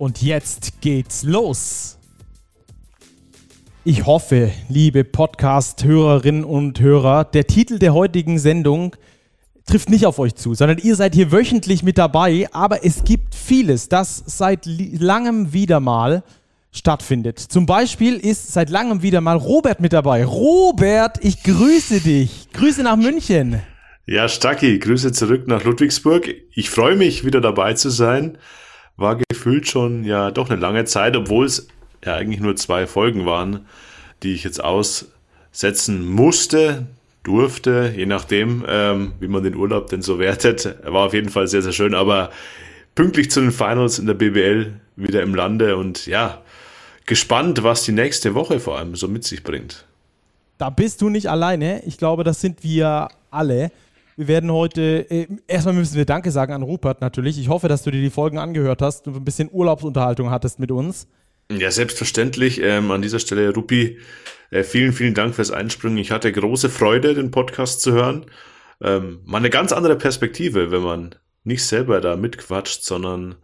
Und jetzt geht's los. Ich hoffe, liebe Podcast-Hörerinnen und Hörer, der Titel der heutigen Sendung trifft nicht auf euch zu, sondern ihr seid hier wöchentlich mit dabei. Aber es gibt vieles, das seit langem wieder mal stattfindet. Zum Beispiel ist seit langem wieder mal Robert mit dabei. Robert, ich grüße dich. Grüße nach München. Ja, Stacki, Grüße zurück nach Ludwigsburg. Ich freue mich, wieder dabei zu sein war gefühlt schon ja doch eine lange Zeit, obwohl es ja eigentlich nur zwei Folgen waren, die ich jetzt aussetzen musste, durfte, je nachdem, ähm, wie man den Urlaub denn so wertet. War auf jeden Fall sehr, sehr schön, aber pünktlich zu den Finals in der BBL wieder im Lande und ja, gespannt, was die nächste Woche vor allem so mit sich bringt. Da bist du nicht alleine. Ich glaube, das sind wir alle. Wir werden heute, äh, erstmal müssen wir Danke sagen an Rupert natürlich. Ich hoffe, dass du dir die Folgen angehört hast und ein bisschen Urlaubsunterhaltung hattest mit uns. Ja, selbstverständlich. Ähm, an dieser Stelle, Rupi, äh, vielen, vielen Dank fürs Einspringen. Ich hatte große Freude, den Podcast zu hören. Ähm, mal eine ganz andere Perspektive, wenn man nicht selber da mitquatscht, sondern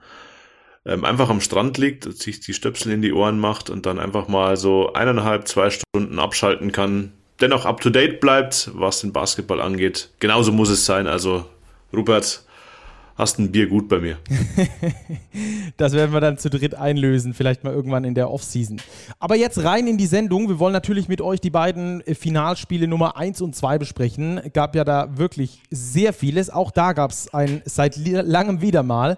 ähm, einfach am Strand liegt, sich die Stöpsel in die Ohren macht und dann einfach mal so eineinhalb, zwei Stunden abschalten kann, dennoch up to date bleibt, was den Basketball angeht. Genauso muss es sein. Also, Rupert, hast ein Bier gut bei mir. das werden wir dann zu dritt einlösen, vielleicht mal irgendwann in der Offseason. Aber jetzt rein in die Sendung. Wir wollen natürlich mit euch die beiden Finalspiele Nummer 1 und 2 besprechen. Gab ja da wirklich sehr vieles. Auch da gab es ein seit langem wieder mal.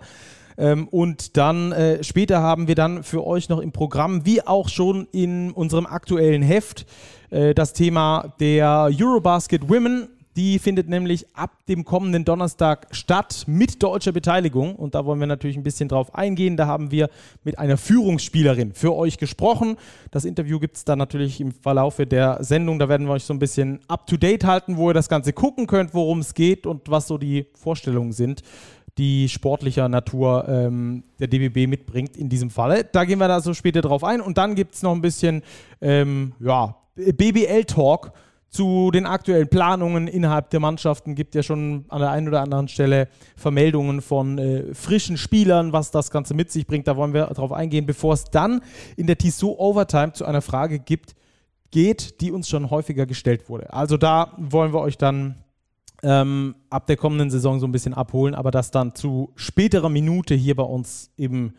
Ähm, und dann äh, später haben wir dann für euch noch im Programm, wie auch schon in unserem aktuellen Heft, äh, das Thema der Eurobasket Women. Die findet nämlich ab dem kommenden Donnerstag statt mit deutscher Beteiligung. Und da wollen wir natürlich ein bisschen drauf eingehen. Da haben wir mit einer Führungsspielerin für euch gesprochen. Das Interview gibt es dann natürlich im Verlaufe der Sendung. Da werden wir euch so ein bisschen up-to-date halten, wo ihr das Ganze gucken könnt, worum es geht und was so die Vorstellungen sind die sportlicher Natur ähm, der DBB mitbringt in diesem Falle. Da gehen wir da so später drauf ein. Und dann gibt es noch ein bisschen ähm, ja, BBL-Talk zu den aktuellen Planungen innerhalb der Mannschaften. Gibt ja schon an der einen oder anderen Stelle Vermeldungen von äh, frischen Spielern, was das Ganze mit sich bringt. Da wollen wir drauf eingehen, bevor es dann in der Tissot Overtime zu einer Frage gibt, geht, die uns schon häufiger gestellt wurde. Also da wollen wir euch dann ähm, ab der kommenden Saison so ein bisschen abholen, aber das dann zu späterer Minute hier bei uns im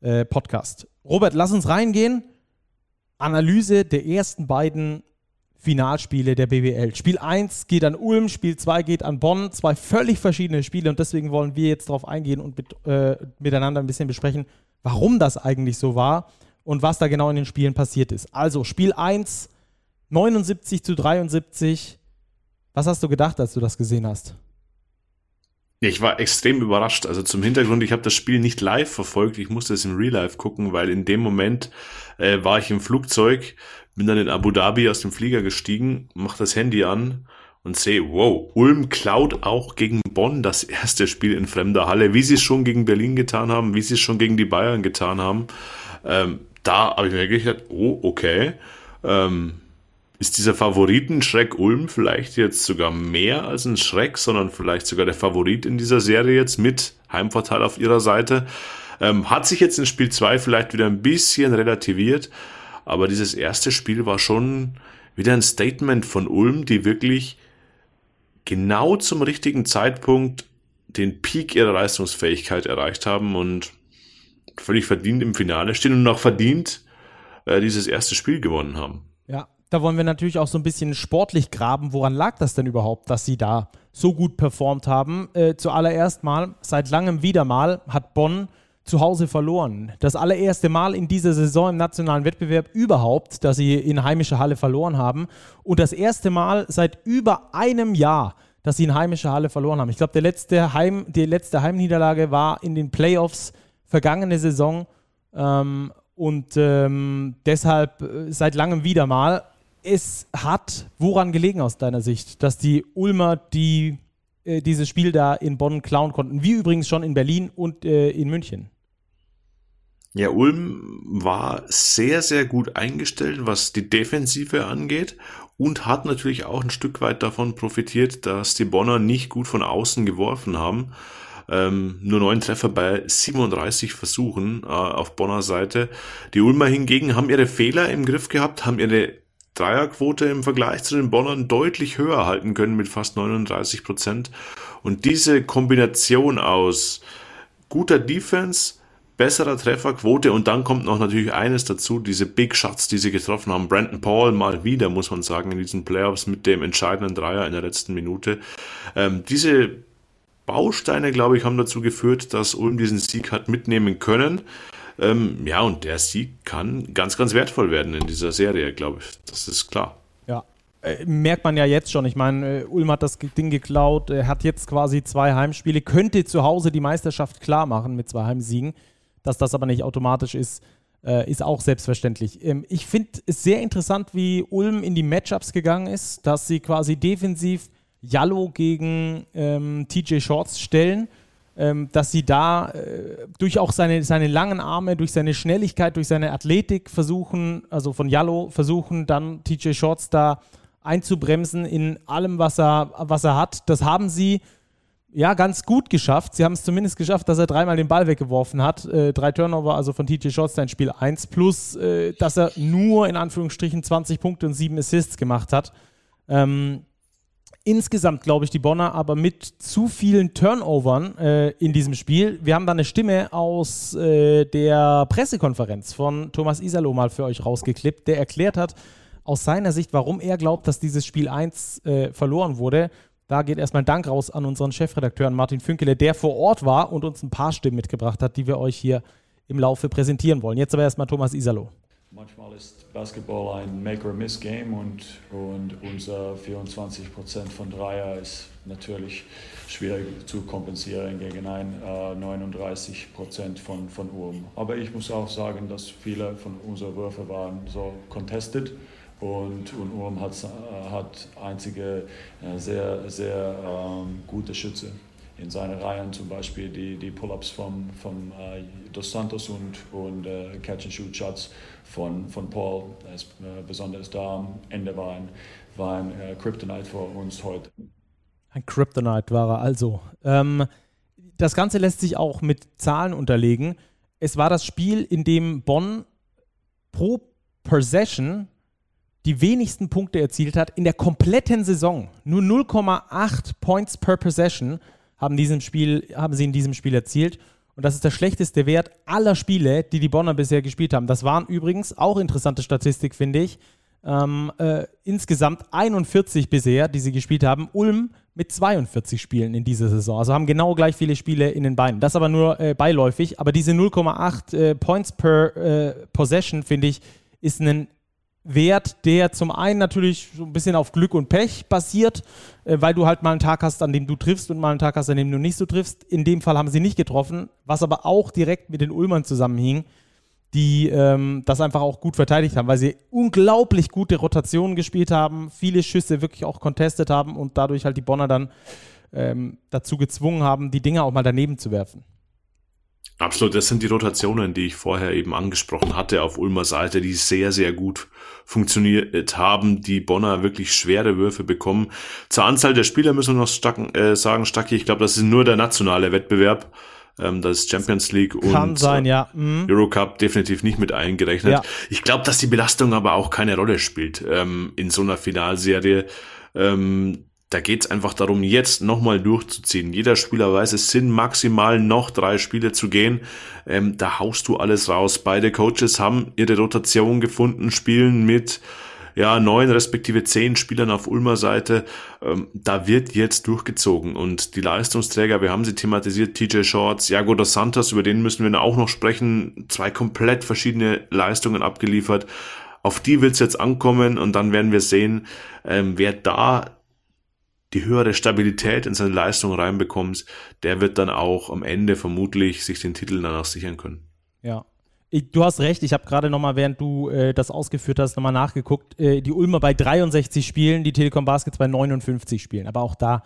äh, Podcast. Robert, lass uns reingehen. Analyse der ersten beiden Finalspiele der BBL. Spiel 1 geht an Ulm, Spiel 2 geht an Bonn. Zwei völlig verschiedene Spiele und deswegen wollen wir jetzt darauf eingehen und mit, äh, miteinander ein bisschen besprechen, warum das eigentlich so war und was da genau in den Spielen passiert ist. Also Spiel 1, 79 zu 73. Was hast du gedacht, als du das gesehen hast? Ich war extrem überrascht. Also zum Hintergrund, ich habe das Spiel nicht live verfolgt. Ich musste es im Real Life gucken, weil in dem Moment äh, war ich im Flugzeug, bin dann in Abu Dhabi aus dem Flieger gestiegen, mach das Handy an und sehe, wow, Ulm klaut auch gegen Bonn das erste Spiel in fremder Halle, wie sie es schon gegen Berlin getan haben, wie sie es schon gegen die Bayern getan haben. Ähm, da habe ich mir gedacht, oh, okay. Ähm, ist dieser Favoriten-Schreck Ulm vielleicht jetzt sogar mehr als ein Schreck, sondern vielleicht sogar der Favorit in dieser Serie jetzt mit Heimvorteil auf ihrer Seite? Ähm, hat sich jetzt in Spiel 2 vielleicht wieder ein bisschen relativiert, aber dieses erste Spiel war schon wieder ein Statement von Ulm, die wirklich genau zum richtigen Zeitpunkt den Peak ihrer Leistungsfähigkeit erreicht haben und völlig verdient im Finale stehen und auch verdient äh, dieses erste Spiel gewonnen haben. Ja, da wollen wir natürlich auch so ein bisschen sportlich graben. Woran lag das denn überhaupt, dass sie da so gut performt haben? Äh, zuallererst mal, seit langem wieder mal, hat Bonn zu Hause verloren. Das allererste Mal in dieser Saison im nationalen Wettbewerb überhaupt, dass sie in heimischer Halle verloren haben. Und das erste Mal seit über einem Jahr, dass sie in heimischer Halle verloren haben. Ich glaube, letzte die letzte Heimniederlage war in den Playoffs vergangene Saison. Ähm, Und ähm, deshalb äh, seit langem wieder mal. Es hat woran gelegen aus deiner Sicht, dass die Ulmer die, äh, dieses Spiel da in Bonn klauen konnten, wie übrigens schon in Berlin und äh, in München? Ja, Ulm war sehr, sehr gut eingestellt, was die Defensive angeht und hat natürlich auch ein Stück weit davon profitiert, dass die Bonner nicht gut von außen geworfen haben. Ähm, nur neun Treffer bei 37 Versuchen äh, auf Bonner Seite. Die Ulmer hingegen haben ihre Fehler im Griff gehabt, haben ihre Dreierquote im Vergleich zu den Bonnern deutlich höher halten können mit fast 39 Prozent. Und diese Kombination aus guter Defense, besserer Trefferquote und dann kommt noch natürlich eines dazu, diese Big Shots, die sie getroffen haben. Brandon Paul mal wieder, muss man sagen, in diesen Playoffs mit dem entscheidenden Dreier in der letzten Minute. Ähm, diese Bausteine, glaube ich, haben dazu geführt, dass Ulm diesen Sieg hat mitnehmen können. Ähm, ja, und der Sieg kann ganz, ganz wertvoll werden in dieser Serie, glaube ich. Das ist klar. Ja, äh, merkt man ja jetzt schon. Ich meine, äh, Ulm hat das Ding geklaut, hat jetzt quasi zwei Heimspiele, könnte zu Hause die Meisterschaft klar machen mit zwei Heimsiegen. Dass das aber nicht automatisch ist, äh, ist auch selbstverständlich. Ähm, ich finde es sehr interessant, wie Ulm in die Matchups gegangen ist, dass sie quasi defensiv Jallo gegen ähm, TJ Shorts stellen, dass sie da äh, durch auch seine, seine langen Arme, durch seine Schnelligkeit, durch seine Athletik versuchen, also von Jallo versuchen, dann TJ Shorts da einzubremsen in allem, was er, was er hat. Das haben sie ja ganz gut geschafft. Sie haben es zumindest geschafft, dass er dreimal den Ball weggeworfen hat. Äh, drei Turnover, also von TJ Shorts in Spiel 1, plus äh, dass er nur in Anführungsstrichen 20 Punkte und 7 Assists gemacht hat. Ähm, insgesamt, glaube ich, die Bonner aber mit zu vielen Turnovern äh, in diesem Spiel. Wir haben da eine Stimme aus äh, der Pressekonferenz von Thomas Isalo mal für euch rausgeklippt, der erklärt hat, aus seiner Sicht, warum er glaubt, dass dieses Spiel 1 äh, verloren wurde. Da geht erstmal ein Dank raus an unseren Chefredakteur Martin Fünkele, der vor Ort war und uns ein paar Stimmen mitgebracht hat, die wir euch hier im Laufe präsentieren wollen. Jetzt aber erstmal Thomas Isalo. Manchmal ist Basketball ein Make-or-Miss-Game und, und unser 24% von Dreier ist natürlich schwierig zu kompensieren gegen ein äh, 39% von, von Urm. Aber ich muss auch sagen, dass viele von unseren Würfen waren so contested und, und Urm hat, äh, hat einzige äh, sehr, sehr ähm, gute Schütze in seine Reihen, zum Beispiel die, die Pull-Ups vom, vom äh, Dos Santos und, und äh, Catch-and-Shoot-Shots von, von Paul, das, äh, besonders da am Ende war ein, war ein äh, Kryptonite für uns heute. Ein Kryptonite war er also. Ähm, das Ganze lässt sich auch mit Zahlen unterlegen. Es war das Spiel, in dem Bonn pro Possession die wenigsten Punkte erzielt hat in der kompletten Saison. Nur 0,8 Points per Possession haben, diesem Spiel, haben sie in diesem Spiel erzielt. Und das ist der schlechteste Wert aller Spiele, die die Bonner bisher gespielt haben. Das waren übrigens auch interessante Statistik, finde ich. Ähm, äh, insgesamt 41 bisher, die sie gespielt haben. Ulm mit 42 Spielen in dieser Saison. Also haben genau gleich viele Spiele in den Beinen. Das aber nur äh, beiläufig. Aber diese 0,8 äh, Points per äh, Possession, finde ich, ist ein Wert, der zum einen natürlich so ein bisschen auf Glück und Pech basiert, weil du halt mal einen Tag hast, an dem du triffst und mal einen Tag hast, an dem du nicht so triffst. In dem Fall haben sie nicht getroffen, was aber auch direkt mit den Ulmern zusammenhing, die ähm, das einfach auch gut verteidigt haben, weil sie unglaublich gute Rotationen gespielt haben, viele Schüsse wirklich auch contestet haben und dadurch halt die Bonner dann ähm, dazu gezwungen haben, die Dinge auch mal daneben zu werfen. Absolut, das sind die Rotationen, die ich vorher eben angesprochen hatte auf Ulmer Seite, die sehr, sehr gut funktioniert haben, die Bonner wirklich schwere Würfe bekommen. Zur Anzahl der Spieler müssen wir noch stacken, äh, sagen, Stacki, ich glaube, das ist nur der nationale Wettbewerb. Ähm, das ist Champions League Kann und sein, ja. mhm. Eurocup definitiv nicht mit eingerechnet. Ja. Ich glaube, dass die Belastung aber auch keine Rolle spielt ähm, in so einer Finalserie. Ähm, da geht's einfach darum, jetzt nochmal durchzuziehen. Jeder Spieler weiß, es sind maximal noch drei Spiele zu gehen. Ähm, da haust du alles raus. Beide Coaches haben ihre Rotation gefunden, spielen mit ja, neun respektive zehn Spielern auf Ulmer Seite. Ähm, da wird jetzt durchgezogen. Und die Leistungsträger, wir haben sie thematisiert, TJ Shorts, Jago dos Santos, über den müssen wir auch noch sprechen. Zwei komplett verschiedene Leistungen abgeliefert. Auf die wird's jetzt ankommen und dann werden wir sehen, ähm, wer da die höhere Stabilität in seine Leistung reinbekommt, der wird dann auch am Ende vermutlich sich den Titel danach sichern können. Ja. Ich, du hast recht, ich habe gerade nochmal, während du äh, das ausgeführt hast, nochmal nachgeguckt. Äh, die Ulmer bei 63 Spielen, die Telekom Baskets bei 59 Spielen. Aber auch da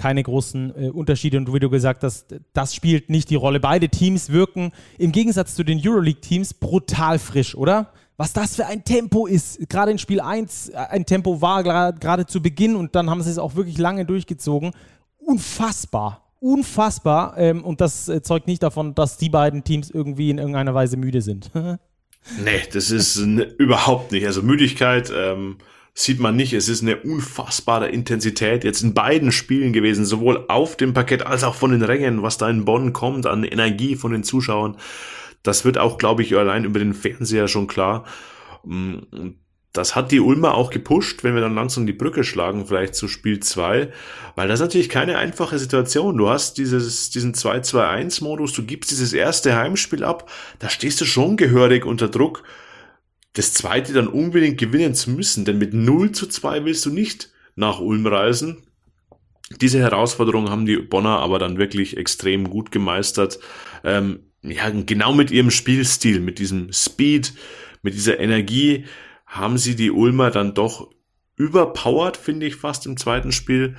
keine großen äh, Unterschiede. Und wie du gesagt hast, das spielt nicht die Rolle. Beide Teams wirken im Gegensatz zu den Euroleague-Teams brutal frisch, oder? Was das für ein Tempo ist. Gerade in Spiel 1 äh, ein Tempo war gerade zu Beginn und dann haben sie es auch wirklich lange durchgezogen. Unfassbar unfassbar. Ähm, und das äh, zeugt nicht davon, dass die beiden Teams irgendwie in irgendeiner Weise müde sind. nee, das ist ne, überhaupt nicht. Also Müdigkeit ähm, sieht man nicht. Es ist eine unfassbare Intensität jetzt in beiden Spielen gewesen, sowohl auf dem Parkett als auch von den Rängen, was da in Bonn kommt an Energie von den Zuschauern. Das wird auch, glaube ich, allein über den Fernseher schon klar. Mm, das hat die Ulmer auch gepusht, wenn wir dann langsam die Brücke schlagen, vielleicht zu Spiel 2, weil das ist natürlich keine einfache Situation. Du hast dieses, diesen 2-2-1-Modus, du gibst dieses erste Heimspiel ab, da stehst du schon gehörig unter Druck, das zweite dann unbedingt gewinnen zu müssen, denn mit 0 zu 2 willst du nicht nach Ulm reisen. Diese Herausforderung haben die Bonner aber dann wirklich extrem gut gemeistert. Ähm, ja, genau mit ihrem Spielstil, mit diesem Speed, mit dieser Energie, haben sie die Ulmer dann doch überpowered, finde ich fast im zweiten Spiel.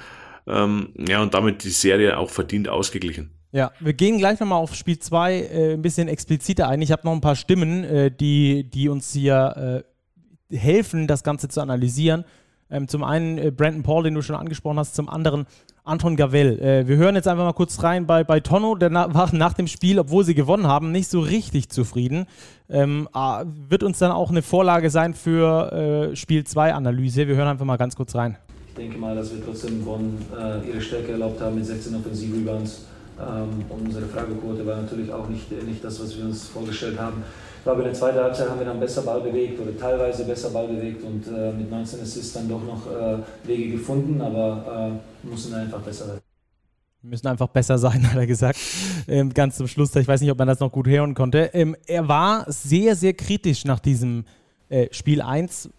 Ähm, ja, und damit die Serie auch verdient ausgeglichen. Ja, wir gehen gleich nochmal auf Spiel 2 äh, ein bisschen expliziter ein. Ich habe noch ein paar Stimmen, äh, die, die uns hier äh, helfen, das Ganze zu analysieren. Ähm, zum einen äh, Brandon Paul, den du schon angesprochen hast, zum anderen Anton Gavel. Äh, wir hören jetzt einfach mal kurz rein bei, bei Tonno, der na, war nach dem Spiel, obwohl sie gewonnen haben, nicht so richtig zufrieden. Ähm, äh, wird uns dann auch eine Vorlage sein für äh, Spiel 2 Analyse. Wir hören einfach mal ganz kurz rein. Ich denke mal, dass wir trotzdem Bonn äh, ihre Stärke erlaubt haben mit 16 Offensiv-Rebounds. Ähm, unsere Fragequote war natürlich auch nicht, nicht das, was wir uns vorgestellt haben. Ich glaube, in der zweiten Halbzeit haben wir dann besser Ball bewegt oder teilweise besser Ball bewegt und äh, mit 19 Assists dann doch noch äh, Wege gefunden, aber äh, müssen einfach besser werden. Müssen einfach besser sein, hat er gesagt. Ähm, ganz zum Schluss, ich weiß nicht, ob man das noch gut hören konnte. Ähm, er war sehr, sehr kritisch nach diesem äh, Spiel 1,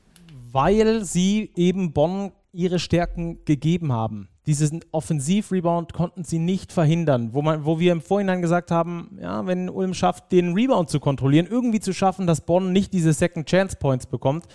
weil sie eben Bonn ihre Stärken gegeben haben diesen Offensiv-Rebound konnten sie nicht verhindern, wo, man, wo wir im Vorhinein gesagt haben, ja, wenn Ulm schafft, den Rebound zu kontrollieren, irgendwie zu schaffen, dass Bonn nicht diese Second Chance Points bekommt,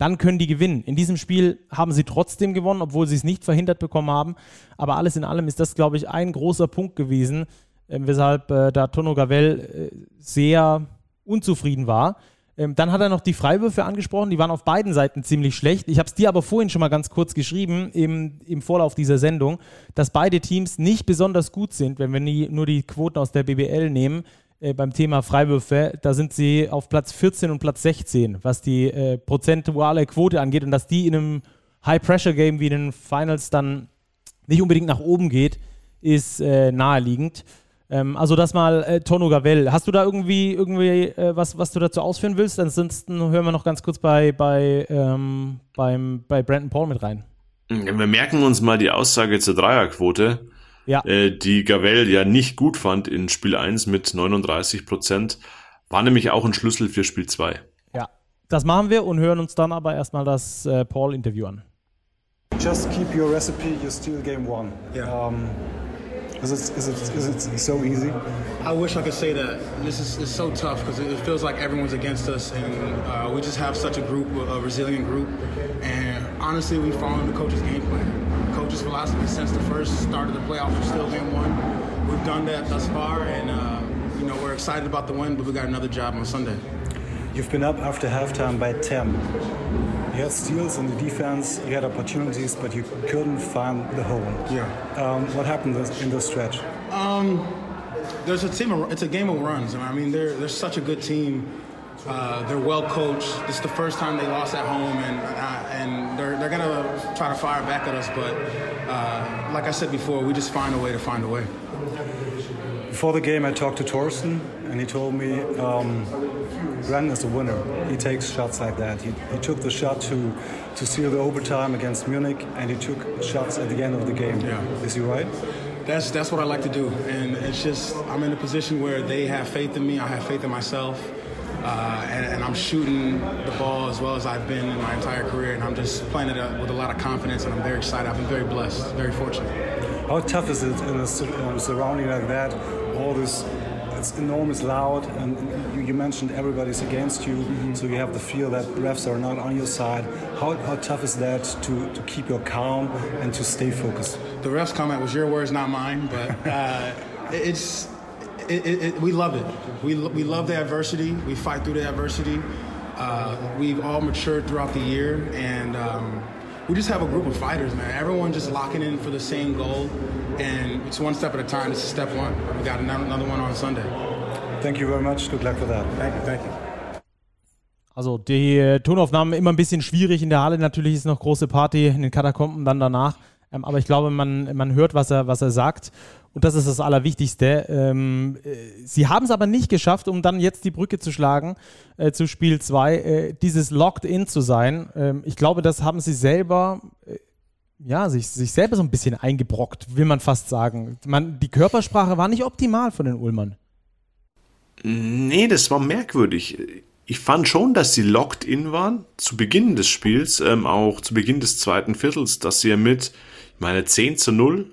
dann können die gewinnen. In diesem Spiel haben sie trotzdem gewonnen, obwohl sie es nicht verhindert bekommen haben. Aber alles in allem ist das, glaube ich, ein großer Punkt gewesen, äh, weshalb äh, da Tono Gavel äh, sehr unzufrieden war. Ähm, dann hat er noch die Freiwürfe angesprochen, die waren auf beiden Seiten ziemlich schlecht. Ich habe es dir aber vorhin schon mal ganz kurz geschrieben im, im Vorlauf dieser Sendung, dass beide Teams nicht besonders gut sind, wenn wir nie, nur die Quoten aus der BBL nehmen. Äh, beim Thema Freiwürfe, da sind sie auf Platz 14 und Platz 16, was die äh, prozentuale Quote angeht und dass die in einem High-Pressure-Game wie in den Finals dann nicht unbedingt nach oben geht, ist äh, naheliegend. Ähm, also das mal äh, Tono Gavel. Hast du da irgendwie, irgendwie äh, was, was du dazu ausführen willst? Ansonsten hören wir noch ganz kurz bei, bei, ähm, beim, bei Brandon Paul mit rein. Wir merken uns mal die Aussage zur Dreierquote, ja. äh, die Gavel ja nicht gut fand in Spiel 1 mit 39 Prozent. War nämlich auch ein Schlüssel für Spiel 2. Ja, das machen wir und hören uns dann aber erstmal das äh, Paul-Interview an. Just keep your recipe, you steal game one. Yeah. Um, Is it, is it, is it so easy? I wish I could say that. This is it's so tough because it feels like everyone's against us, and uh, we just have such a group, a resilient group. And honestly, we followed the coach's game plan. The coach's philosophy since the first start of the playoffs was still game one. We've done that thus far, and uh, you know we're excited about the win, but we got another job on Sunday. You've been up after halftime by 10. You had steals in the defense, you had opportunities, but you couldn't find the hole. Yeah. Um, what happened in this stretch? Um, there's a team. Of, it's a game of runs. I mean, they're they're such a good team. Uh, they're well coached. This is the first time they lost at home, and uh, and they're they're gonna try to fire back at us. But uh, like I said before, we just find a way to find a way. Before the game, I talked to Torsten, and he told me um, is a winner. He takes shots like that. He, he took the shot to, to seal the overtime against Munich, and he took shots at the end of the game. Yeah. Is he right? That's that's what I like to do, and it's just I'm in a position where they have faith in me. I have faith in myself. Uh, and, and, I'm shooting the ball as well as I've been in my entire career, and I'm just playing it with a lot of confidence, and I'm very excited. I've been very blessed, very fortunate. How tough is it in a surrounding like that? All this it's enormous loud, and you, you mentioned everybody's against you, mm-hmm. so you have the feel that refs are not on your side. How, how tough is that to, to keep your calm and to stay focused? The refs comment was your words, not mine, but uh, it's it, it, it, we love it. We, we love the adversity. We fight through the adversity. Uh, we've all matured throughout the year, and um, we just have a group of fighters, man. Everyone just locking in for the same goal, and it's one step at a time. This is step one. We got another one on Sunday. Thank you very much. Good luck for that. Thank you, thank you. Also die äh, Tonaufnahmen immer ein bisschen schwierig in der Halle. Natürlich ist noch große Party in den Katakomben dann danach. Ähm, aber ich glaube, man, man hört, was er, was er sagt. Und das ist das Allerwichtigste. Ähm, äh, sie haben es aber nicht geschafft, um dann jetzt die Brücke zu schlagen äh, zu Spiel 2, äh, dieses Locked-In zu sein. Ähm, ich glaube, das haben sie selber, äh, ja, sich, sich selber so ein bisschen eingebrockt, will man fast sagen. Man, die Körpersprache war nicht optimal von den Ulmern. Nee, das war merkwürdig. Ich fand schon, dass sie locked in waren zu Beginn des Spiels, ähm, auch zu Beginn des zweiten Viertels, dass sie mit, ich meine, 10 zu 0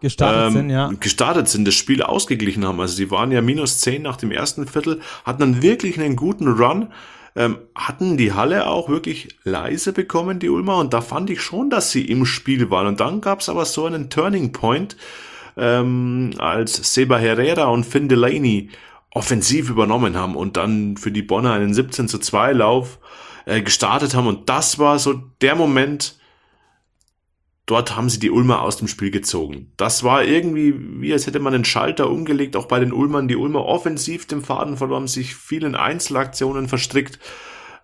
gestartet ähm, sind, ja. Gestartet sind, das Spiel ausgeglichen haben. Also sie waren ja minus 10 nach dem ersten Viertel, hatten dann wirklich einen guten Run, ähm, hatten die Halle auch wirklich leise bekommen, die Ulmer, und da fand ich schon, dass sie im Spiel waren. Und dann gab's aber so einen Turning Point, ähm, als Seba Herrera und Finn Delaney offensiv übernommen haben und dann für die Bonner einen 17 zu 2 Lauf äh, gestartet haben. Und das war so der Moment, dort haben sie die Ulmer aus dem Spiel gezogen. Das war irgendwie, wie als hätte man einen Schalter umgelegt, auch bei den Ulmern. Die Ulmer offensiv den Faden verloren, sich vielen Einzelaktionen verstrickt.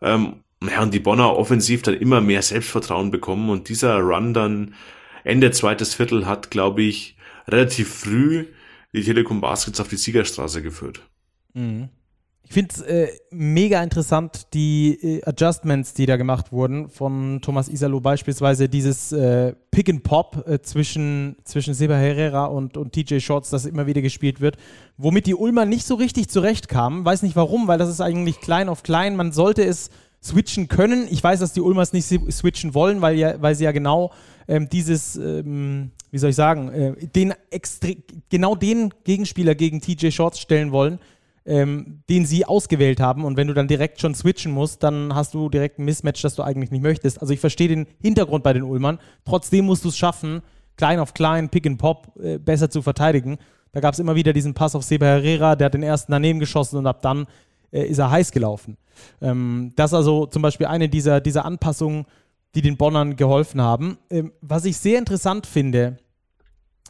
Ähm, ja, und die Bonner offensiv dann immer mehr Selbstvertrauen bekommen. Und dieser Run dann Ende zweites Viertel hat, glaube ich, relativ früh die Telekom Baskets auf die Siegerstraße geführt. Mhm. Ich finde es äh, mega interessant, die äh, Adjustments, die da gemacht wurden, von Thomas Isalo beispielsweise, dieses äh, Pick and Pop äh, zwischen, zwischen Seba Herrera und, und TJ Shorts, das immer wieder gespielt wird, womit die Ulmer nicht so richtig zurechtkamen. Weiß nicht warum, weil das ist eigentlich klein auf klein. Man sollte es switchen können. Ich weiß, dass die Ulmers nicht switchen wollen, weil, ja, weil sie ja genau ähm, dieses, ähm, wie soll ich sagen, äh, den genau den Gegenspieler gegen TJ Shorts stellen wollen ähm, den sie ausgewählt haben. Und wenn du dann direkt schon switchen musst, dann hast du direkt ein Mismatch, das du eigentlich nicht möchtest. Also ich verstehe den Hintergrund bei den Ulmern. Trotzdem musst du es schaffen, klein auf klein, Pick and Pop äh, besser zu verteidigen. Da gab es immer wieder diesen Pass auf Seba Herrera, der hat den ersten daneben geschossen und ab dann äh, ist er heiß gelaufen. Ähm, das ist also zum Beispiel eine dieser, dieser Anpassungen, die den Bonnern geholfen haben. Ähm, was ich sehr interessant finde,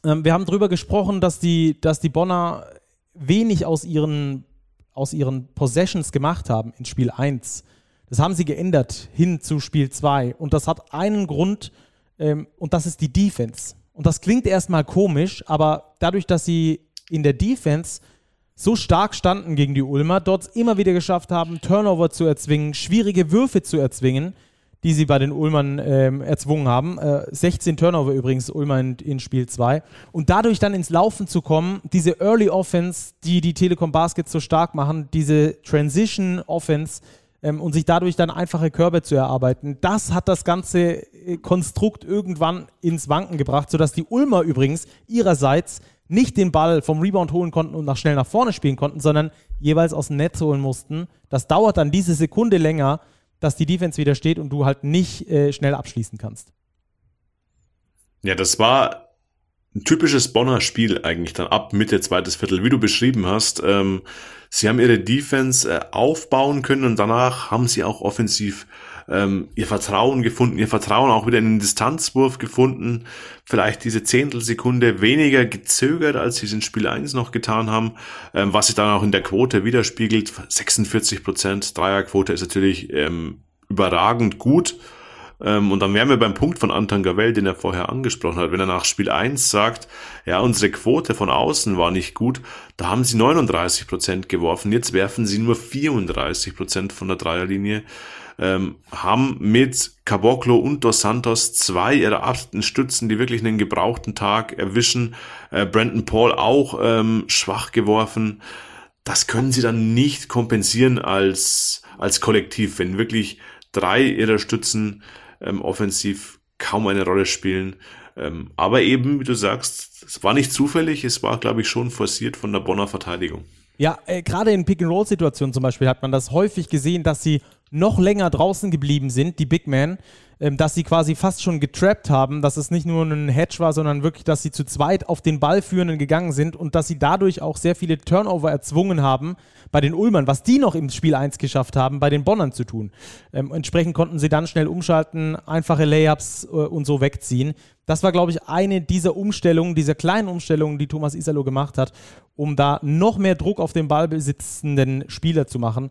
ähm, wir haben darüber gesprochen, dass die, dass die Bonner wenig aus ihren, aus ihren Possessions gemacht haben in Spiel 1. Das haben sie geändert hin zu Spiel 2. Und das hat einen Grund, ähm, und das ist die Defense. Und das klingt erstmal komisch, aber dadurch, dass sie in der Defense so stark standen gegen die Ulmer, dort immer wieder geschafft haben, Turnover zu erzwingen, schwierige Würfe zu erzwingen, die sie bei den Ulmern ähm, erzwungen haben. Äh, 16 Turnover übrigens, Ulmer in, in Spiel 2. Und dadurch dann ins Laufen zu kommen, diese Early Offense, die die Telekom Baskets so stark machen, diese Transition Offense ähm, und sich dadurch dann einfache Körbe zu erarbeiten, das hat das ganze äh, Konstrukt irgendwann ins Wanken gebracht, sodass die Ulmer übrigens ihrerseits nicht den Ball vom Rebound holen konnten und nach schnell nach vorne spielen konnten, sondern jeweils aus dem Netz holen mussten. Das dauert dann diese Sekunde länger, dass die Defense wieder steht und du halt nicht äh, schnell abschließen kannst. Ja, das war ein typisches Bonner Spiel eigentlich dann ab Mitte zweites Viertel, wie du beschrieben hast. Ähm, sie haben ihre Defense äh, aufbauen können und danach haben sie auch offensiv ähm, ihr Vertrauen gefunden, ihr Vertrauen auch wieder in den Distanzwurf gefunden, vielleicht diese Zehntelsekunde weniger gezögert, als sie es in Spiel 1 noch getan haben, ähm, was sich dann auch in der Quote widerspiegelt. 46 Prozent Dreierquote ist natürlich ähm, überragend gut. Ähm, und dann wären wir beim Punkt von Anton Gavell, den er vorher angesprochen hat. Wenn er nach Spiel 1 sagt, ja, unsere Quote von außen war nicht gut, da haben sie 39 Prozent geworfen. Jetzt werfen sie nur 34 Prozent von der Dreierlinie ähm, haben mit Caboclo und Dos Santos zwei ihrer absoluten Stützen, die wirklich einen gebrauchten Tag erwischen. Äh, Brandon Paul auch ähm, schwach geworfen. Das können sie dann nicht kompensieren als, als Kollektiv, wenn wirklich drei ihrer Stützen ähm, offensiv kaum eine Rolle spielen. Ähm, aber eben, wie du sagst, es war nicht zufällig, es war, glaube ich, schon forciert von der Bonner Verteidigung. Ja, äh, gerade in Pick-and-Roll-Situationen zum Beispiel hat man das häufig gesehen, dass sie noch länger draußen geblieben sind, die Big Men, ähm, dass sie quasi fast schon getrappt haben, dass es nicht nur ein Hedge war, sondern wirklich, dass sie zu zweit auf den Ballführenden gegangen sind und dass sie dadurch auch sehr viele Turnover erzwungen haben bei den Ulmern, was die noch im Spiel 1 geschafft haben, bei den Bonnern zu tun. Ähm, entsprechend konnten sie dann schnell umschalten, einfache Layups äh, und so wegziehen. Das war, glaube ich, eine dieser Umstellungen, dieser kleinen Umstellungen, die Thomas Isalo gemacht hat, um da noch mehr Druck auf den ballbesitzenden Spieler zu machen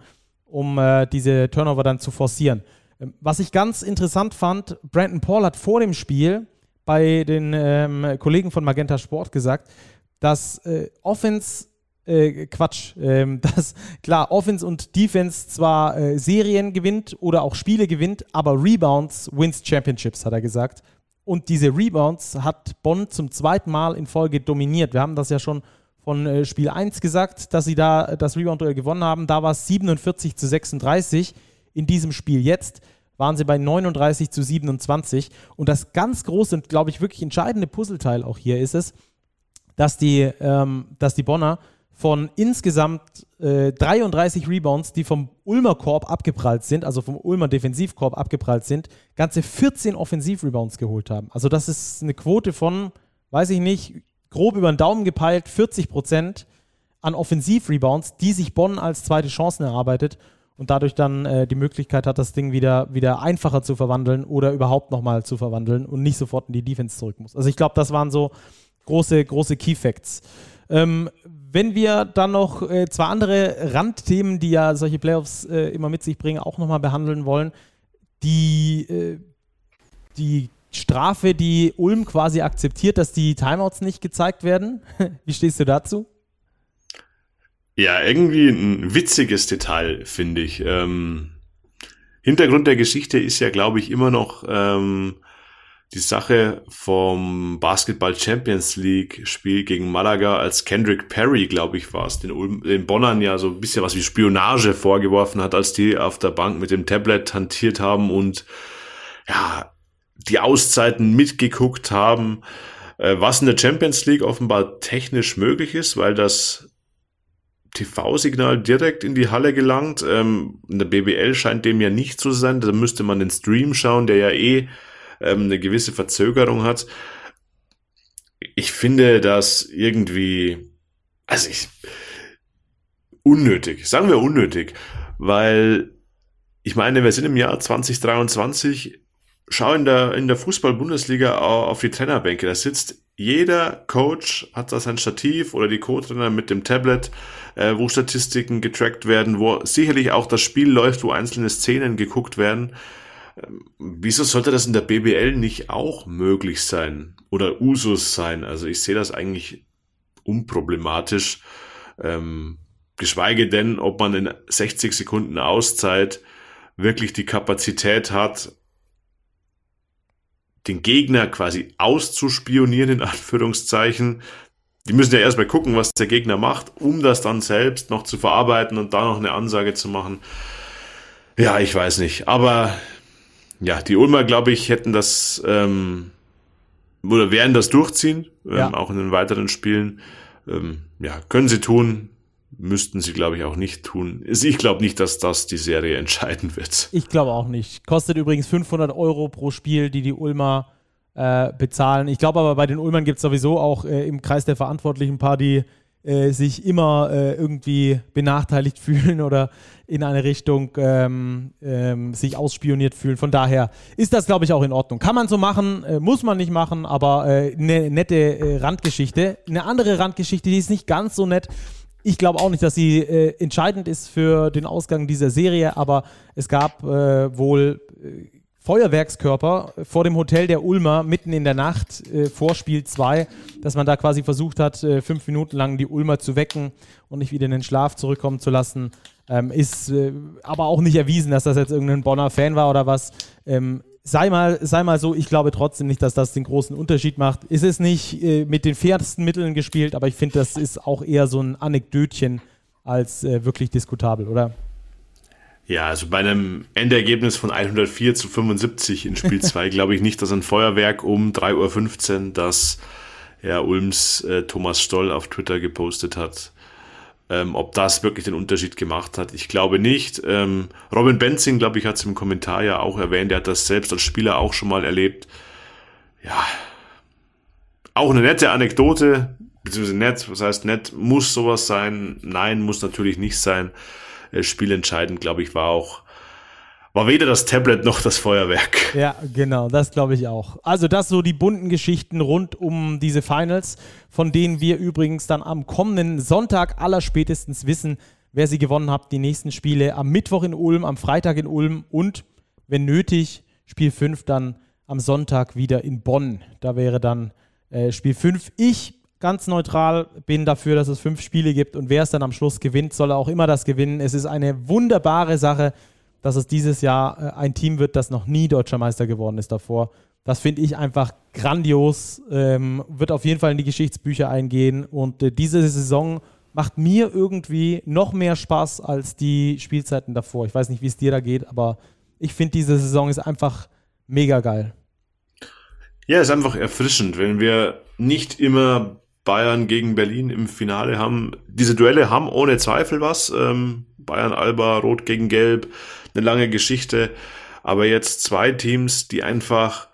um äh, diese Turnover dann zu forcieren. Ähm, was ich ganz interessant fand, Brandon Paul hat vor dem Spiel bei den ähm, Kollegen von Magenta Sport gesagt, dass äh, Offense äh, Quatsch, ähm, dass klar, Offense und Defense zwar äh, Serien gewinnt oder auch Spiele gewinnt, aber Rebounds wins Championships, hat er gesagt. Und diese Rebounds hat Bonn zum zweiten Mal in Folge dominiert. Wir haben das ja schon von äh, Spiel 1 gesagt, dass sie da das Rebound-Duell gewonnen haben. Da war es 47 zu 36. In diesem Spiel jetzt waren sie bei 39 zu 27. Und das ganz große und, glaube ich, wirklich entscheidende Puzzleteil auch hier ist es, dass die, ähm, dass die Bonner von insgesamt äh, 33 Rebounds, die vom Ulmer Korb abgeprallt sind, also vom Ulmer Defensivkorb abgeprallt sind, ganze 14 Offensivrebounds geholt haben. Also das ist eine Quote von, weiß ich nicht, grob über den Daumen gepeilt 40 Prozent an Offensivrebounds, die sich Bonn als zweite Chancen erarbeitet und dadurch dann äh, die Möglichkeit hat, das Ding wieder, wieder einfacher zu verwandeln oder überhaupt nochmal zu verwandeln und nicht sofort in die Defense zurück muss. Also ich glaube, das waren so große, große Key Facts. Ähm, wenn wir dann noch äh, zwei andere Randthemen, die ja solche Playoffs äh, immer mit sich bringen, auch nochmal behandeln wollen, die, äh, die Strafe, die Ulm quasi akzeptiert, dass die Timeouts nicht gezeigt werden. Wie stehst du dazu? Ja, irgendwie ein witziges Detail, finde ich. Ähm, Hintergrund der Geschichte ist ja, glaube ich, immer noch ähm, die Sache vom Basketball Champions League Spiel gegen Malaga, als Kendrick Perry, glaube ich, war es, den, Ulm, den Bonnern ja so ein bisschen was wie Spionage vorgeworfen hat, als die auf der Bank mit dem Tablet hantiert haben und ja, die Auszeiten mitgeguckt haben, äh, was in der Champions League offenbar technisch möglich ist, weil das TV-Signal direkt in die Halle gelangt. Ähm, in der BBL scheint dem ja nicht zu sein. Da müsste man den Stream schauen, der ja eh ähm, eine gewisse Verzögerung hat. Ich finde das irgendwie, also ich, unnötig. Sagen wir unnötig, weil ich meine, wir sind im Jahr 2023 schau in der, in der Fußball-Bundesliga auf die Trainerbänke. Da sitzt jeder Coach, hat da sein Stativ oder die Co-Trainer mit dem Tablet, äh, wo Statistiken getrackt werden, wo sicherlich auch das Spiel läuft, wo einzelne Szenen geguckt werden. Ähm, wieso sollte das in der BBL nicht auch möglich sein oder Usus sein? Also ich sehe das eigentlich unproblematisch. Ähm, geschweige denn, ob man in 60 Sekunden Auszeit wirklich die Kapazität hat, den Gegner quasi auszuspionieren, in Anführungszeichen. Die müssen ja erstmal gucken, was der Gegner macht, um das dann selbst noch zu verarbeiten und da noch eine Ansage zu machen. Ja, ich weiß nicht. Aber ja, die Ulmer, glaube ich, hätten das ähm, oder werden das durchziehen, ähm, ja. auch in den weiteren Spielen. Ähm, ja, können sie tun müssten sie, glaube ich, auch nicht tun. Ich glaube nicht, dass das die Serie entscheiden wird. Ich glaube auch nicht. Kostet übrigens 500 Euro pro Spiel, die die Ulmer äh, bezahlen. Ich glaube aber, bei den Ulmern gibt es sowieso auch äh, im Kreis der Verantwortlichen ein paar, die äh, sich immer äh, irgendwie benachteiligt fühlen oder in eine Richtung ähm, ähm, sich ausspioniert fühlen. Von daher ist das, glaube ich, auch in Ordnung. Kann man so machen, äh, muss man nicht machen, aber eine äh, nette Randgeschichte. Eine andere Randgeschichte, die ist nicht ganz so nett ich glaube auch nicht, dass sie äh, entscheidend ist für den Ausgang dieser Serie, aber es gab äh, wohl äh, Feuerwerkskörper vor dem Hotel der Ulmer mitten in der Nacht äh, vor Spiel 2, dass man da quasi versucht hat, äh, fünf Minuten lang die Ulmer zu wecken und nicht wieder in den Schlaf zurückkommen zu lassen. Ähm, ist äh, aber auch nicht erwiesen, dass das jetzt irgendein Bonner Fan war oder was. Ähm, sei mal, sei mal so, ich glaube trotzdem nicht, dass das den großen Unterschied macht. Ist es nicht äh, mit den fairsten Mitteln gespielt, aber ich finde, das ist auch eher so ein Anekdötchen als äh, wirklich diskutabel, oder? Ja, also bei einem Endergebnis von 104 zu 75 in Spiel 2 glaube ich nicht, dass ein Feuerwerk um 3.15 Uhr, das ja, Ulms äh, Thomas Stoll auf Twitter gepostet hat, Ähm, ob das wirklich den Unterschied gemacht hat, ich glaube nicht. Ähm, Robin Benzing, glaube ich, hat es im Kommentar ja auch erwähnt, er hat das selbst als Spieler auch schon mal erlebt. Ja, auch eine nette Anekdote, beziehungsweise nett, was heißt nett, muss sowas sein? Nein, muss natürlich nicht sein. Äh, Spielentscheidend, glaube ich, war auch war weder das Tablet noch das Feuerwerk. Ja, genau, das glaube ich auch. Also das so die bunten Geschichten rund um diese Finals, von denen wir übrigens dann am kommenden Sonntag allerspätestens wissen, wer sie gewonnen hat. Die nächsten Spiele am Mittwoch in Ulm, am Freitag in Ulm und, wenn nötig, Spiel 5 dann am Sonntag wieder in Bonn. Da wäre dann äh, Spiel 5. Ich ganz neutral bin dafür, dass es fünf Spiele gibt und wer es dann am Schluss gewinnt, soll auch immer das gewinnen. Es ist eine wunderbare Sache dass es dieses Jahr äh, ein Team wird, das noch nie deutscher Meister geworden ist davor. Das finde ich einfach grandios, ähm, wird auf jeden Fall in die Geschichtsbücher eingehen und äh, diese Saison macht mir irgendwie noch mehr Spaß als die Spielzeiten davor. Ich weiß nicht, wie es dir da geht, aber ich finde, diese Saison ist einfach mega geil. Ja, ist einfach erfrischend, wenn wir nicht immer Bayern gegen Berlin im Finale haben. Diese Duelle haben ohne Zweifel was. Ähm, Bayern Alba, Rot gegen Gelb, eine lange Geschichte. Aber jetzt zwei Teams, die einfach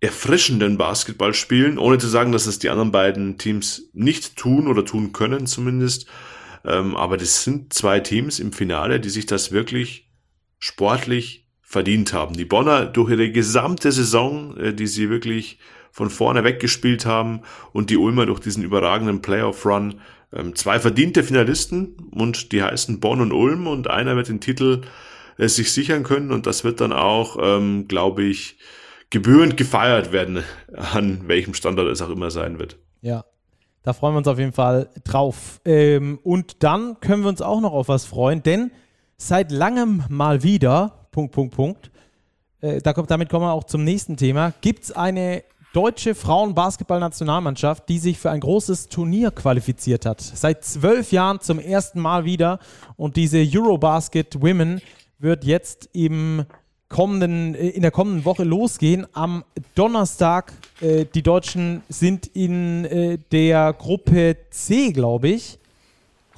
erfrischenden Basketball spielen, ohne zu sagen, dass es die anderen beiden Teams nicht tun oder tun können zumindest. Ähm, aber das sind zwei Teams im Finale, die sich das wirklich sportlich verdient haben. Die Bonner durch ihre gesamte Saison, äh, die sie wirklich von vorne weggespielt haben und die Ulmer durch diesen überragenden Playoff-Run zwei verdiente Finalisten und die heißen Bonn und Ulm und einer wird den Titel äh, sich sichern können und das wird dann auch, ähm, glaube ich, gebührend gefeiert werden, an welchem Standort es auch immer sein wird. Ja, da freuen wir uns auf jeden Fall drauf. Ähm, und dann können wir uns auch noch auf was freuen, denn seit langem mal wieder, Punkt, Punkt, Punkt, äh, da kommt, damit kommen wir auch zum nächsten Thema, gibt es eine deutsche Frauenbasketballnationalmannschaft, die sich für ein großes Turnier qualifiziert hat. Seit zwölf Jahren zum ersten Mal wieder. Und diese Eurobasket Women wird jetzt im kommenden, äh, in der kommenden Woche losgehen. Am Donnerstag, äh, die Deutschen sind in äh, der Gruppe C, glaube ich.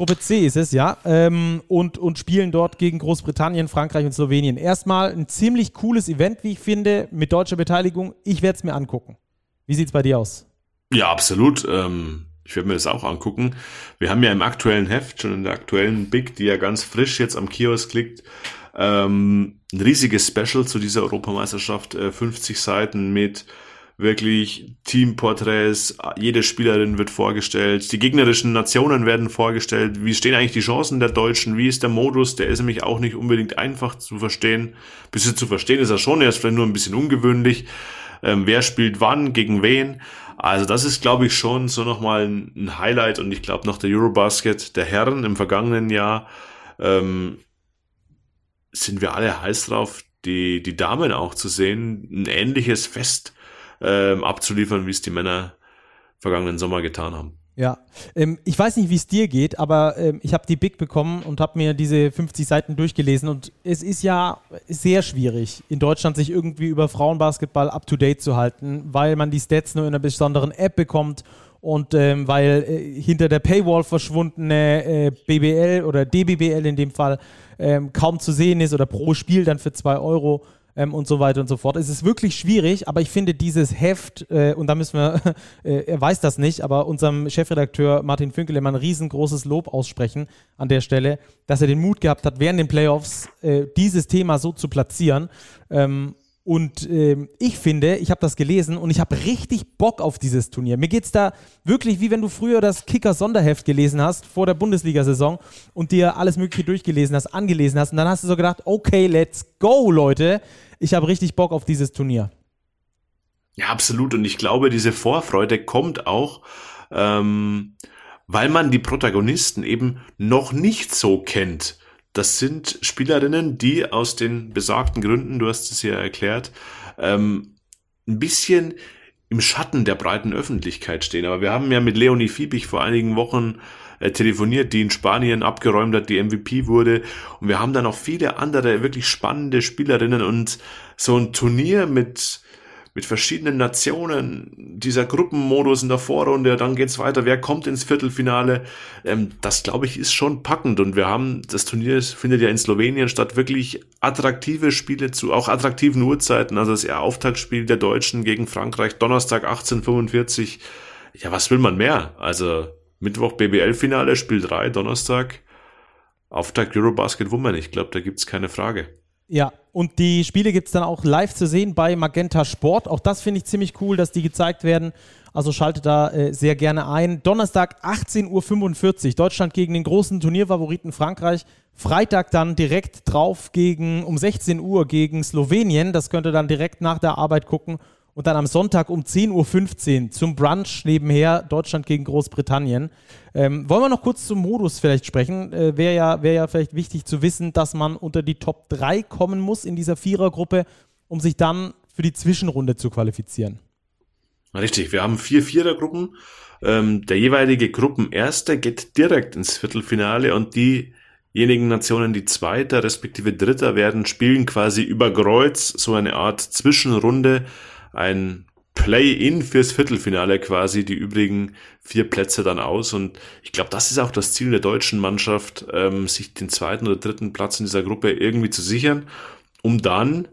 Gruppe C ist es, ja. Ähm, und, und spielen dort gegen Großbritannien, Frankreich und Slowenien. Erstmal ein ziemlich cooles Event, wie ich finde, mit deutscher Beteiligung. Ich werde es mir angucken. Wie sieht es bei dir aus? Ja, absolut. Ähm, ich werde mir das auch angucken. Wir haben ja im aktuellen Heft, schon in der aktuellen Big, die ja ganz frisch jetzt am Kiosk liegt, ähm, ein riesiges Special zu dieser Europameisterschaft, äh, 50 Seiten mit wirklich Teamporträts, jede Spielerin wird vorgestellt, die gegnerischen Nationen werden vorgestellt, wie stehen eigentlich die Chancen der Deutschen, wie ist der Modus, der ist nämlich auch nicht unbedingt einfach zu verstehen. Bis zu verstehen ist er schon, er ist vielleicht nur ein bisschen ungewöhnlich. Ähm, wer spielt wann, gegen wen. Also das ist, glaube ich, schon so nochmal ein, ein Highlight und ich glaube noch der Eurobasket der Herren im vergangenen Jahr ähm, sind wir alle heiß drauf, die, die Damen auch zu sehen, ein ähnliches Fest ähm, abzuliefern, wie es die Männer vergangenen Sommer getan haben. Ja, ähm, ich weiß nicht, wie es dir geht, aber ähm, ich habe die Big bekommen und habe mir diese 50 Seiten durchgelesen und es ist ja sehr schwierig, in Deutschland sich irgendwie über Frauenbasketball up-to-date zu halten, weil man die Stats nur in einer besonderen App bekommt und ähm, weil äh, hinter der Paywall verschwundene äh, BBL oder DBBL in dem Fall ähm, kaum zu sehen ist oder pro Spiel dann für 2 Euro ähm, und so weiter und so fort. Es ist wirklich schwierig, aber ich finde dieses Heft, äh, und da müssen wir, äh, er weiß das nicht, aber unserem Chefredakteur Martin Fünkel immer ein riesengroßes Lob aussprechen an der Stelle, dass er den Mut gehabt hat, während den Playoffs äh, dieses Thema so zu platzieren. Ähm, und ähm, ich finde, ich habe das gelesen und ich habe richtig Bock auf dieses Turnier. Mir geht es da wirklich wie wenn du früher das Kicker-Sonderheft gelesen hast vor der Bundesliga-Saison und dir alles Mögliche durchgelesen hast, angelesen hast. Und dann hast du so gedacht, okay, let's go, Leute. Ich habe richtig Bock auf dieses Turnier. Ja, absolut. Und ich glaube, diese Vorfreude kommt auch, ähm, weil man die Protagonisten eben noch nicht so kennt. Das sind Spielerinnen, die aus den besagten Gründen, du hast es ja erklärt, ähm, ein bisschen im Schatten der breiten Öffentlichkeit stehen. Aber wir haben ja mit Leonie Fiebig vor einigen Wochen äh, telefoniert, die in Spanien abgeräumt hat, die MVP wurde. Und wir haben da noch viele andere wirklich spannende Spielerinnen und so ein Turnier mit mit verschiedenen Nationen, dieser Gruppenmodus in der Vorrunde, dann geht's weiter, wer kommt ins Viertelfinale, ähm, das glaube ich ist schon packend. Und wir haben, das Turnier findet ja in Slowenien statt, wirklich attraktive Spiele zu, auch attraktiven Uhrzeiten, also das Auftaktspiel der Deutschen gegen Frankreich, Donnerstag 1845, ja was will man mehr, also Mittwoch BBL-Finale, Spiel 3, Donnerstag, Auftakt Eurobasket Woman, ich glaube, da gibt's keine Frage. Ja, und die Spiele gibt es dann auch live zu sehen bei Magenta Sport. Auch das finde ich ziemlich cool, dass die gezeigt werden. Also schaltet da äh, sehr gerne ein. Donnerstag 18.45 Uhr, Deutschland gegen den großen Turnierfavoriten Frankreich. Freitag dann direkt drauf gegen um 16 Uhr gegen Slowenien. Das könnt ihr dann direkt nach der Arbeit gucken. Und dann am Sonntag um 10.15 Uhr zum Brunch nebenher Deutschland gegen Großbritannien. Ähm, wollen wir noch kurz zum Modus vielleicht sprechen? Äh, Wäre ja, wär ja vielleicht wichtig zu wissen, dass man unter die Top 3 kommen muss in dieser Vierergruppe, um sich dann für die Zwischenrunde zu qualifizieren. Richtig, wir haben vier Vierergruppen. Ähm, der jeweilige Gruppenerste geht direkt ins Viertelfinale und diejenigen Nationen, die Zweiter respektive Dritter werden, spielen quasi über Kreuz so eine Art Zwischenrunde ein Play-in fürs Viertelfinale quasi die übrigen vier Plätze dann aus. Und ich glaube, das ist auch das Ziel der deutschen Mannschaft, ähm, sich den zweiten oder dritten Platz in dieser Gruppe irgendwie zu sichern, um dann